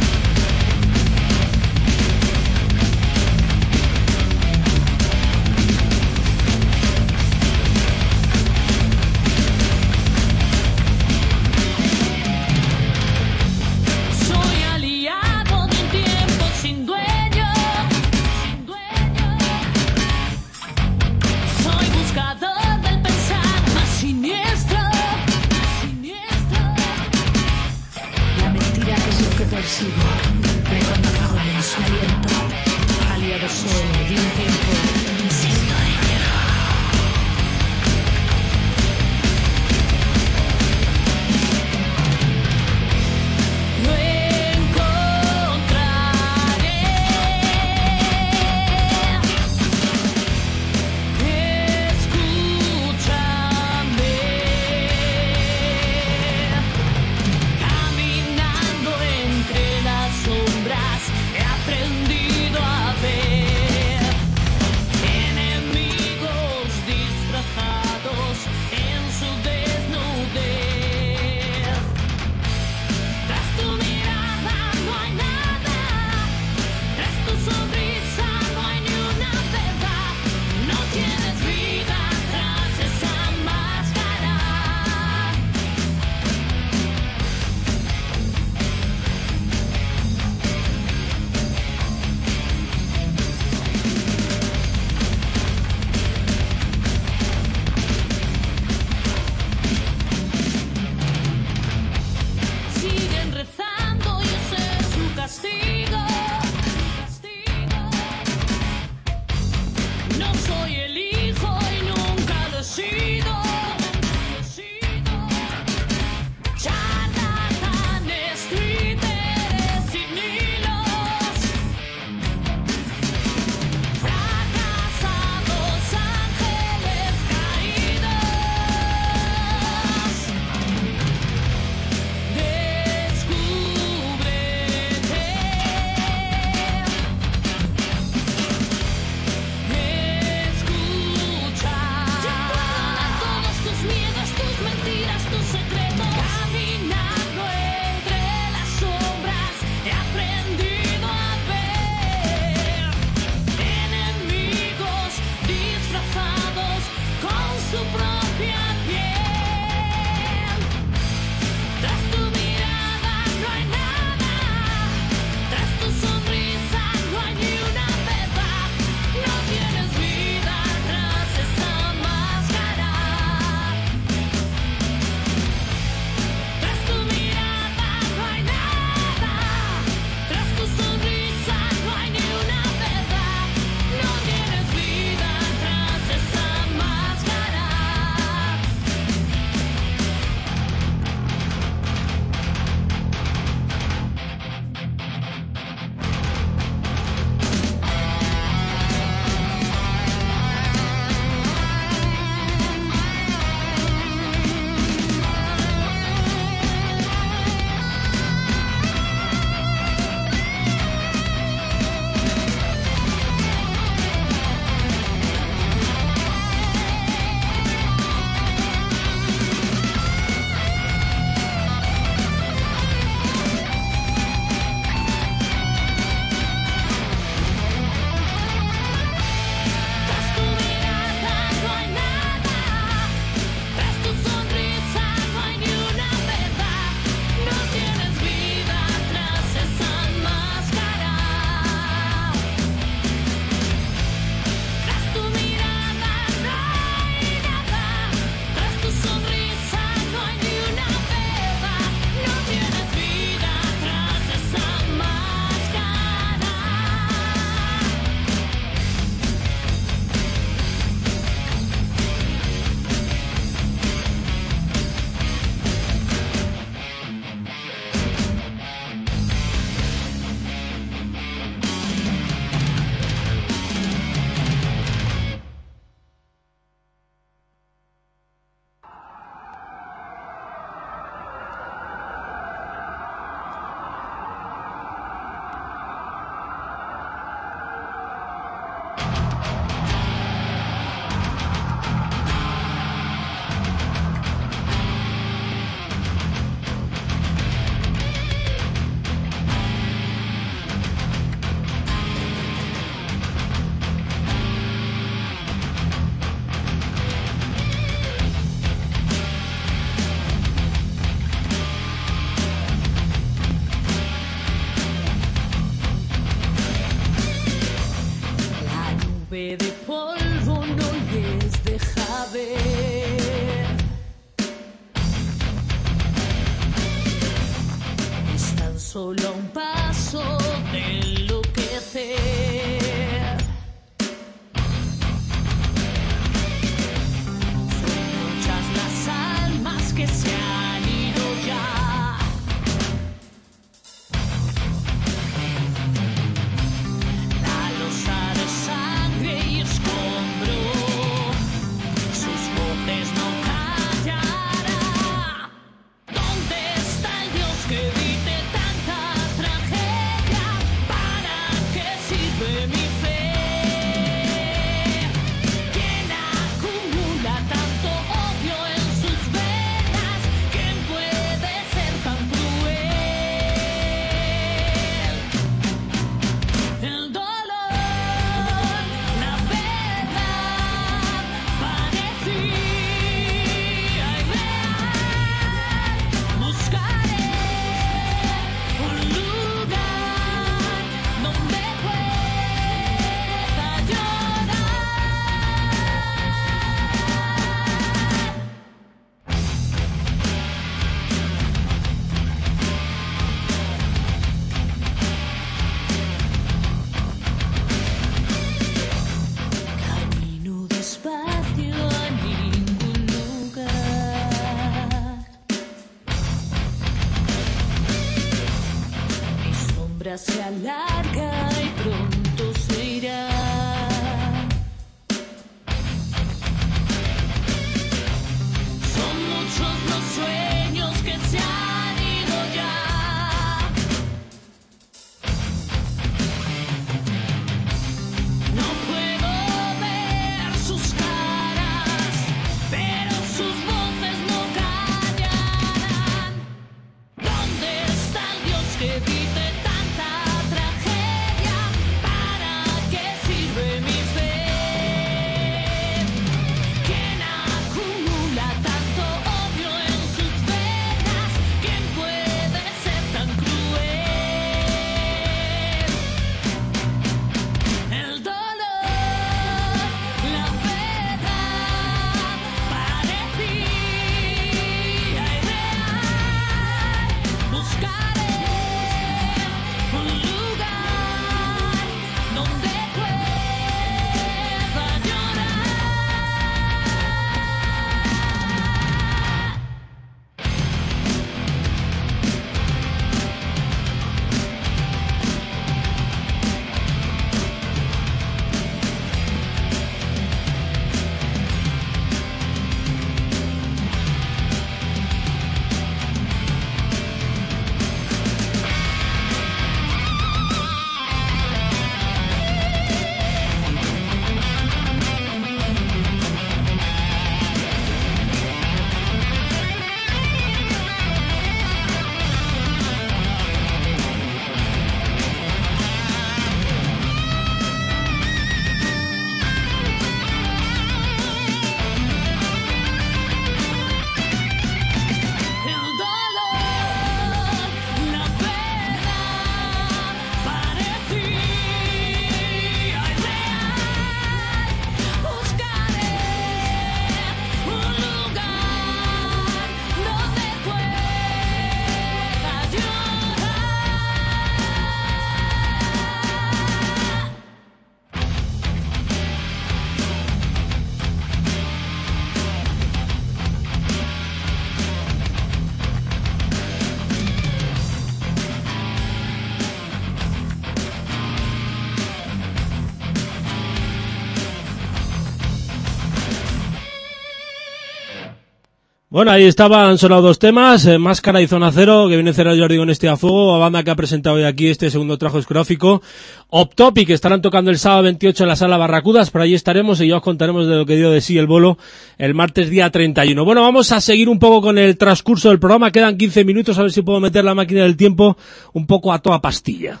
Bueno, ahí estaban solo dos temas, eh, Máscara y Zona Cero, que viene cerrado Jordi con este a fuego, a banda que ha presentado hoy aquí este segundo trabajo discográfico. Optopic, que estarán tocando el sábado 28 en la sala Barracudas, por ahí estaremos y ya os contaremos de lo que dio de sí el bolo el martes día 31. Bueno, vamos a seguir un poco con el transcurso del programa, quedan 15 minutos, a ver si puedo meter la máquina del tiempo un poco a toda pastilla.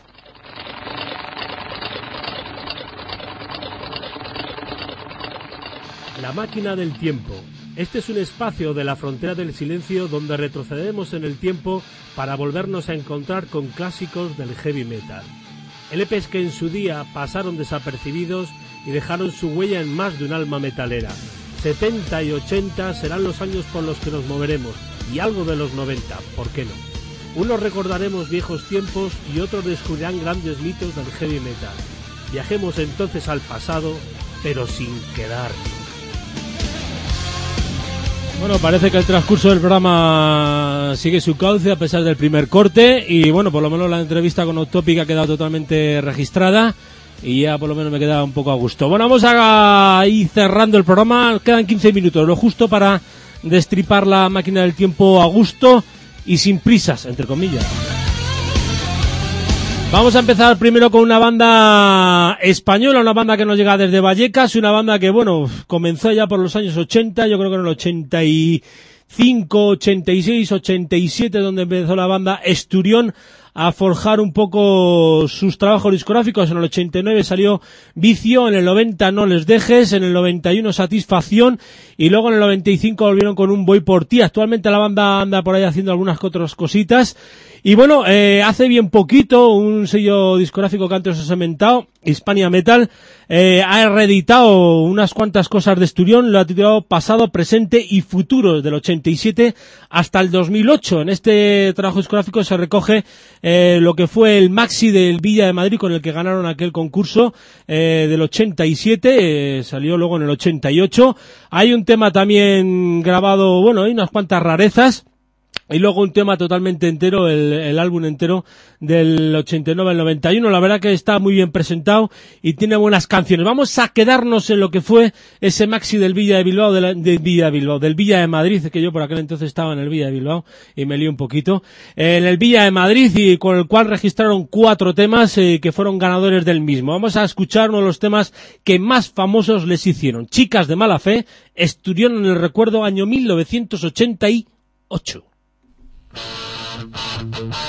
La máquina del tiempo. Este es un espacio de la frontera del silencio donde retrocedemos en el tiempo para volvernos a encontrar con clásicos del heavy metal. LPs que en su día pasaron desapercibidos y dejaron su huella en más de un alma metalera. 70 y 80 serán los años por los que nos moveremos y algo de los 90, ¿por qué no? Unos recordaremos viejos tiempos y otros descubrirán grandes mitos del heavy metal. Viajemos entonces al pasado, pero sin quedar. Bueno, parece que el transcurso del programa sigue su cauce a pesar del primer corte y bueno, por lo menos la entrevista con Octopic ha quedado totalmente registrada y ya por lo menos me queda un poco a gusto. Bueno, vamos a ir cerrando el programa, quedan 15 minutos, lo justo para destripar la máquina del tiempo a gusto y sin prisas, entre comillas. Vamos a empezar primero con una banda española, una banda que nos llega desde Vallecas, una banda que, bueno, comenzó ya por los años 80, yo creo que en el 85, 86, 87, donde empezó la banda Esturión a forjar un poco sus trabajos discográficos. En el 89 salió Vicio, en el 90 No les dejes, en el 91 Satisfacción y luego en el 95 volvieron con un Voy por ti. Actualmente la banda anda por ahí haciendo algunas otras cositas. Y bueno, eh, hace bien poquito un sello discográfico que antes os he mentado, Hispania Metal, eh, ha reeditado unas cuantas cosas de Esturión, lo ha titulado Pasado, Presente y Futuro, del 87 hasta el 2008. En este trabajo discográfico se recoge eh, lo que fue el maxi del Villa de Madrid con el que ganaron aquel concurso eh, del 87, eh, salió luego en el 88. Hay un tema también grabado, bueno, hay unas cuantas rarezas. Y luego un tema totalmente entero, el, el álbum entero del 89 al 91. La verdad que está muy bien presentado y tiene buenas canciones. Vamos a quedarnos en lo que fue ese maxi del Villa de Bilbao, de, la- Villa de Bilbao, del Villa de Madrid, que yo por aquel entonces estaba en el Villa de Bilbao y me lío un poquito. En el Villa de Madrid y con el cual registraron cuatro temas eh, que fueron ganadores del mismo. Vamos a escuchar uno de los temas que más famosos les hicieron. Chicas de mala fe, estuvieron en el recuerdo año 1988. Música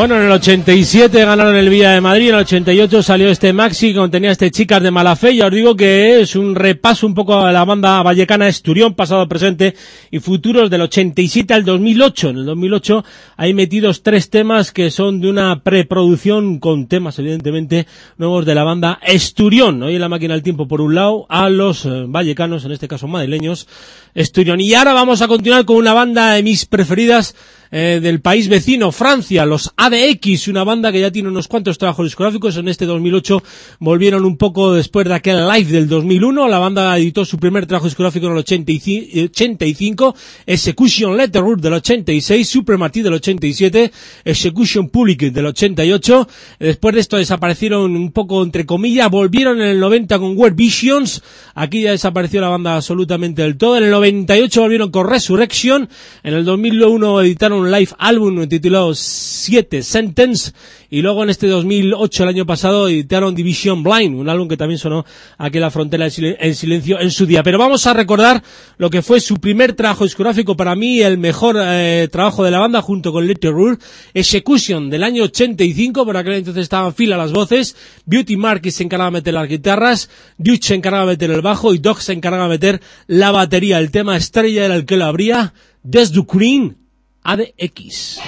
Bueno, en el 87 ganaron el Villa de Madrid, en el 88 salió este Maxi que contenía este Chicas de Mala Fe, ya os digo que es un repaso un poco a la banda vallecana Esturión, pasado, presente y futuros del 87 al 2008. En el 2008 hay metidos tres temas que son de una preproducción con temas evidentemente nuevos de la banda Esturión. Hoy en la máquina del tiempo por un lado, a los eh, vallecanos, en este caso madrileños, Esturión. Y ahora vamos a continuar con una banda de mis preferidas eh, del país vecino, Francia, los ADX, una banda que ya tiene unos cuantos trabajos discográficos. En este 2008 volvieron un poco después de aquel live del 2001. La banda editó su primer trabajo discográfico en el 85, 85 Execution Letterhood del 86, Supremacy del 87, Execution Public del 88. Después de esto desaparecieron un poco entre comillas, volvieron en el 90 con World Visions. Aquí ya desapareció la banda absolutamente del todo. En el 98 volvieron con Resurrection. En el 2001 editaron un live álbum titulado 7 Sentence y luego en este 2008, el año pasado, editaron Division Blind, un álbum que también sonó aquí en la frontera en silen- en silencio en su día. Pero vamos a recordar lo que fue su primer trabajo discográfico, para mí el mejor eh, trabajo de la banda junto con Little Rule, Execution del año 85, por aquel entonces estaban fila las voces, Beauty Marquis se encargaba de meter las guitarras, Duke se encargaba de meter el bajo y Doc se encargaba de meter la batería. El tema estrella era el que lo abría, Des du Queen, ADX.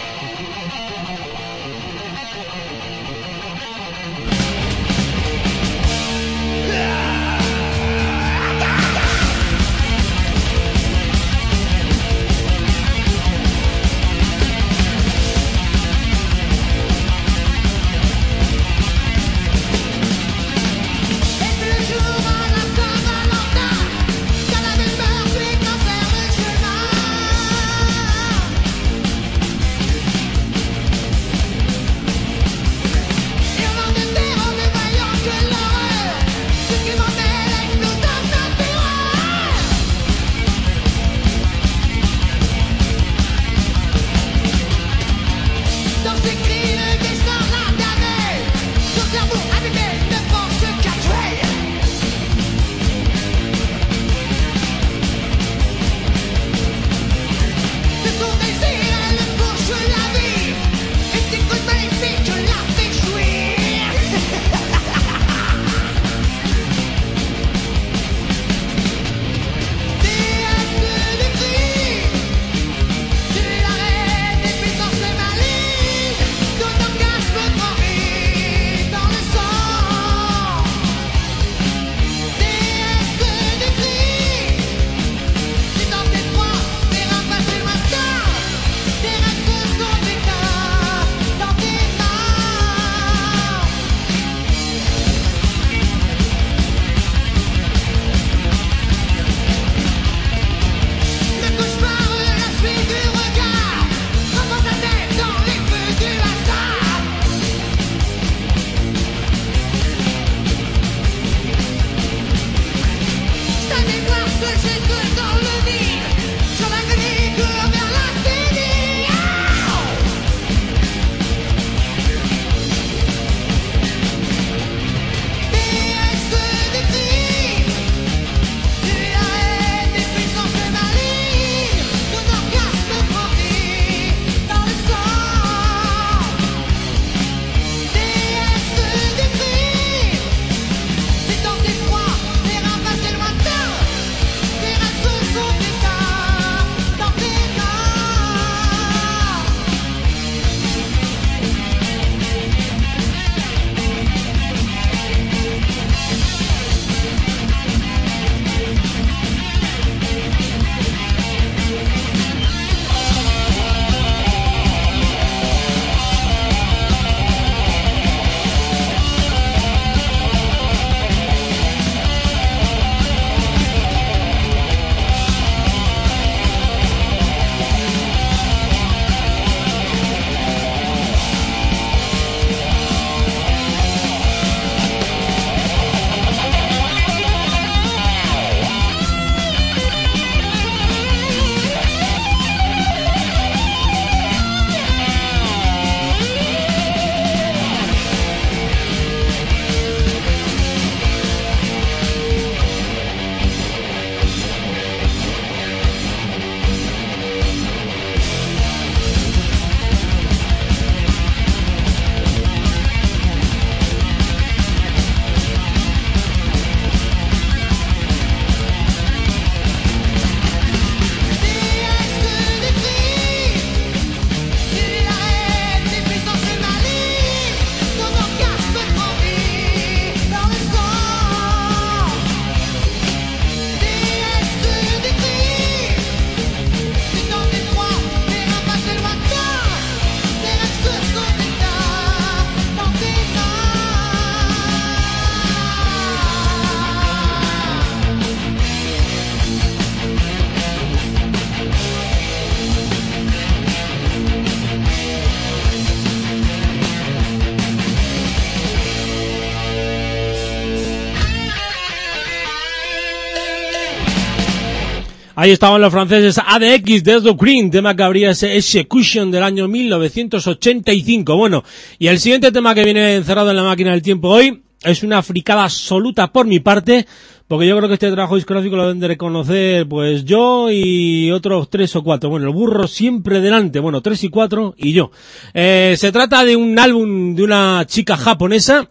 Ahí estaban los franceses ADX de Green, tema que habría ese Execution del año 1985. Bueno, y el siguiente tema que viene encerrado en la máquina del tiempo hoy es una fricada absoluta por mi parte, porque yo creo que este trabajo discográfico lo deben de reconocer pues yo y otros tres o cuatro. Bueno, el burro siempre delante, bueno, tres y cuatro y yo. Eh, se trata de un álbum de una chica japonesa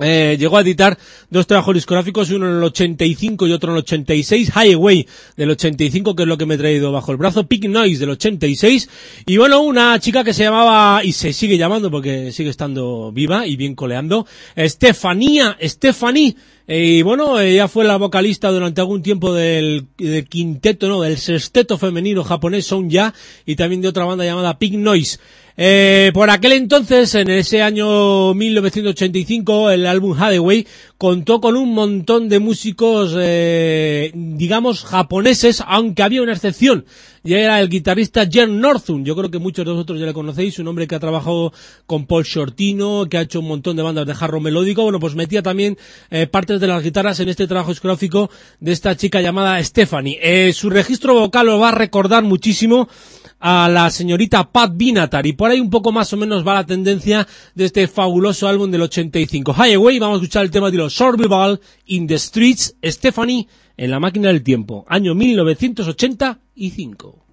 eh, llegó a editar dos trabajos discográficos, uno en el 85 y otro en el 86, Highway del 85, que es lo que me he traído bajo el brazo, Pig Noise del 86, y bueno, una chica que se llamaba, y se sigue llamando porque sigue estando viva y bien coleando, Estefanía, Stephanie, eh, y bueno, ella fue la vocalista durante algún tiempo del, del quinteto, no, del sexteto femenino japonés Son Ya, y también de otra banda llamada Pig Noise. Eh, por aquel entonces, en ese año 1985, el álbum Hathaway contó con un montón de músicos, eh, digamos, japoneses, aunque había una excepción. Y era el guitarrista Jen Northun. Yo creo que muchos de vosotros ya le conocéis, un hombre que ha trabajado con Paul Shortino, que ha hecho un montón de bandas de jarro melódico. Bueno, pues metía también eh, partes de las guitarras en este trabajo discográfico de esta chica llamada Stephanie. Eh, su registro vocal lo va a recordar muchísimo a la señorita Pat Binatar y por ahí un poco más o menos va la tendencia de este fabuloso álbum del 85. Highway, vamos a escuchar el tema de los Survival in the Streets, Stephanie en la máquina del tiempo, año 1985.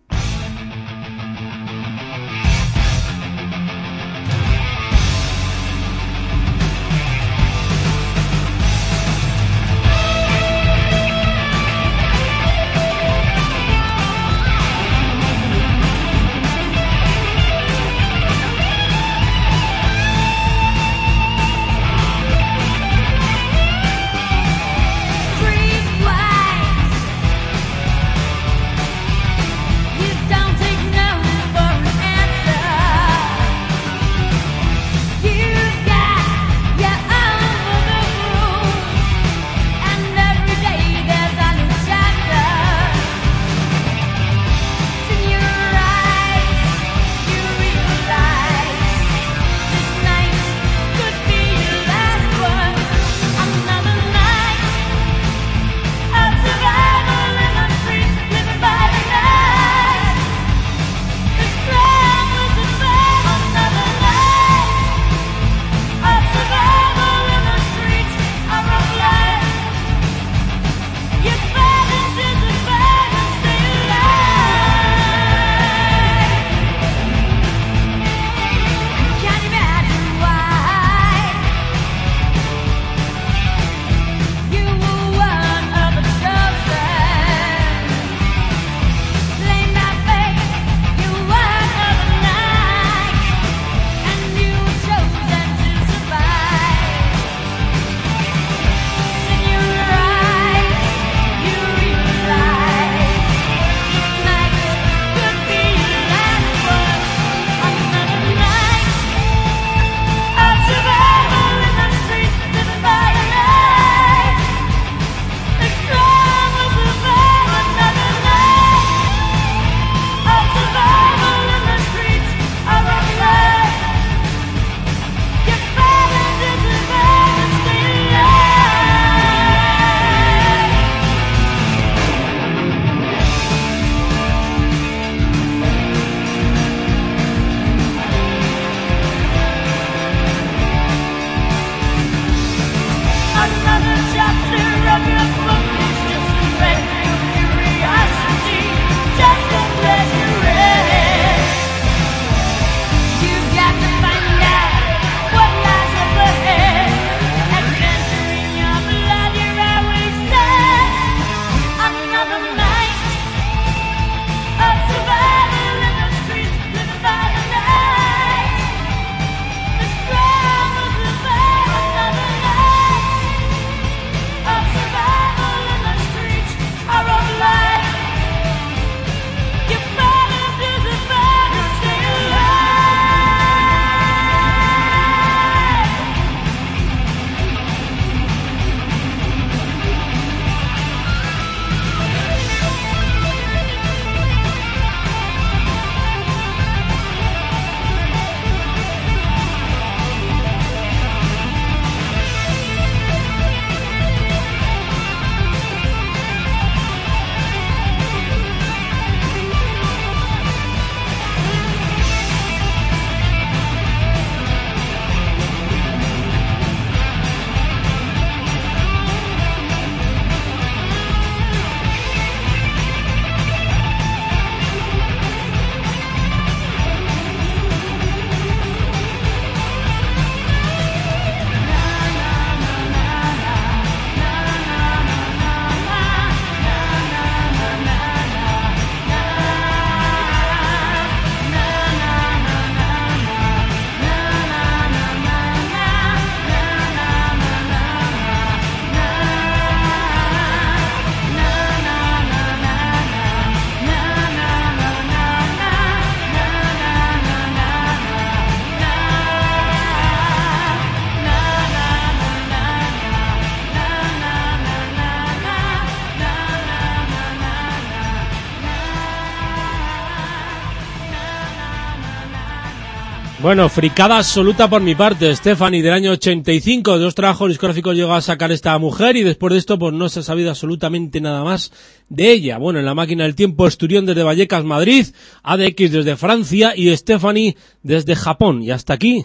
Bueno, fricada absoluta por mi parte. Stephanie del año 85, dos trabajos discográficos llegó a sacar esta mujer y después de esto pues no se ha sabido absolutamente nada más de ella. Bueno, en la máquina del tiempo, Esturión desde Vallecas, Madrid, ADX desde Francia y Stephanie desde Japón. Y hasta aquí.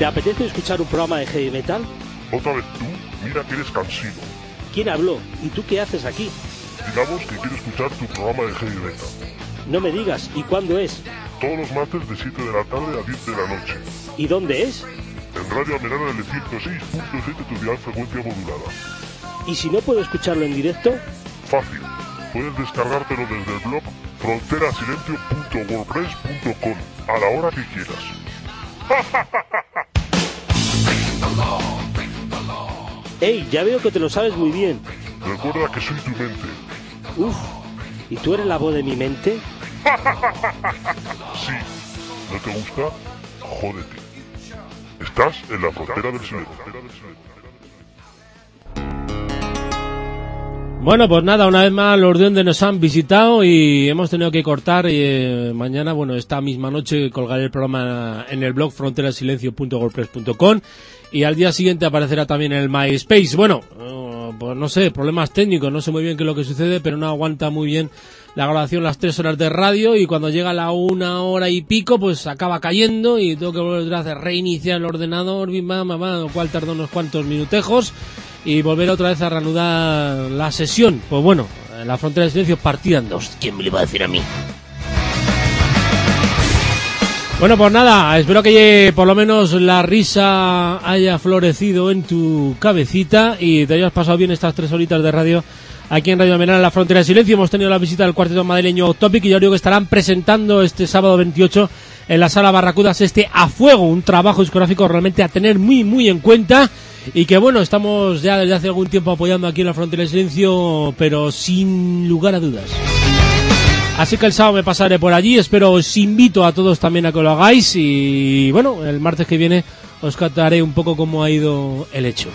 ¿Te apetece escuchar un programa de heavy metal? Otra vez tú, mira que eres cansino. ¿Quién habló? ¿Y tú qué haces aquí? Digamos que quiero escuchar tu programa de heavy metal. No me digas, ¿y cuándo es? Todos los martes de 7 de la tarde a 10 de la noche. ¿Y dónde es? En Radio Almenara del 106.7 tu dial frecuencia modulada. ¿Y si no puedo escucharlo en directo? Fácil. Puedes descargártelo desde el blog fronterasilencio.wordpress.com a la hora que quieras. ¡Ey! Ya veo que te lo sabes muy bien. Recuerda que soy tu mente. Uf, ¿y tú eres la voz de mi mente? Sí. ¿No te gusta? Jódete. Estás en la frontera del silencio. Bueno, pues nada, una vez más los de donde nos han visitado y hemos tenido que cortar y eh, mañana, bueno, esta misma noche colgaré el programa en el blog fronterasilencio.wordpress.com y al día siguiente aparecerá también en el MySpace. Bueno, pues no sé, problemas técnicos, no sé muy bien qué es lo que sucede, pero no aguanta muy bien la grabación las tres horas de radio y cuando llega la una hora y pico pues acaba cayendo y tengo que volver a reiniciar el ordenador, bam, bam, lo cual tarda unos cuantos minutejos y volver otra vez a reanudar la sesión. Pues bueno, en la frontera de silencio partida en dos. ¿Quién me lo iba a decir a mí? Bueno, pues nada, espero que por lo menos la risa haya florecido en tu cabecita y te hayas pasado bien estas tres horitas de radio aquí en Radio Menal en la Frontera de Silencio. Hemos tenido la visita del cuarteto madrileño Topic y ya digo que estarán presentando este sábado 28 en la sala Barracudas este A Fuego, un trabajo discográfico realmente a tener muy, muy en cuenta y que bueno, estamos ya desde hace algún tiempo apoyando aquí en la Frontera de Silencio, pero sin lugar a dudas. Así que el sábado me pasaré por allí, espero os invito a todos también a que lo hagáis. Y bueno, el martes que viene os contaré un poco cómo ha ido el hecho.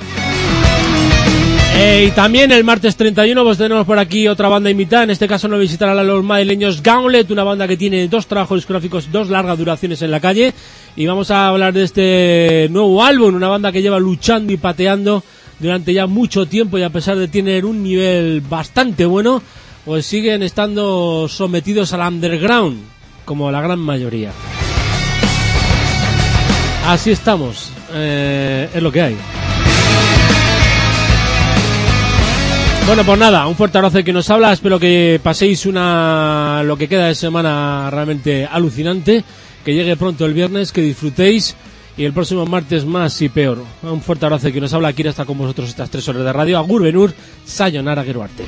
Eh, y también el martes 31 pues tenemos por aquí otra banda invitada, en este caso nos visitarán a los madrileños Gauntlet, una banda que tiene dos trabajos discográficos, dos largas duraciones en la calle. Y vamos a hablar de este nuevo álbum, una banda que lleva luchando y pateando durante ya mucho tiempo y a pesar de tener un nivel bastante bueno, pues siguen estando sometidos al underground, como la gran mayoría. Así estamos, eh, es lo que hay. Bueno, pues nada, un fuerte abrazo que nos habla. Espero que paséis una lo que queda de semana realmente alucinante. Que llegue pronto el viernes, que disfrutéis. Y el próximo martes más y peor. Un fuerte abrazo que nos habla. Aquí está con vosotros estas tres horas de radio. Agur Benur, Sayonara Geruarte.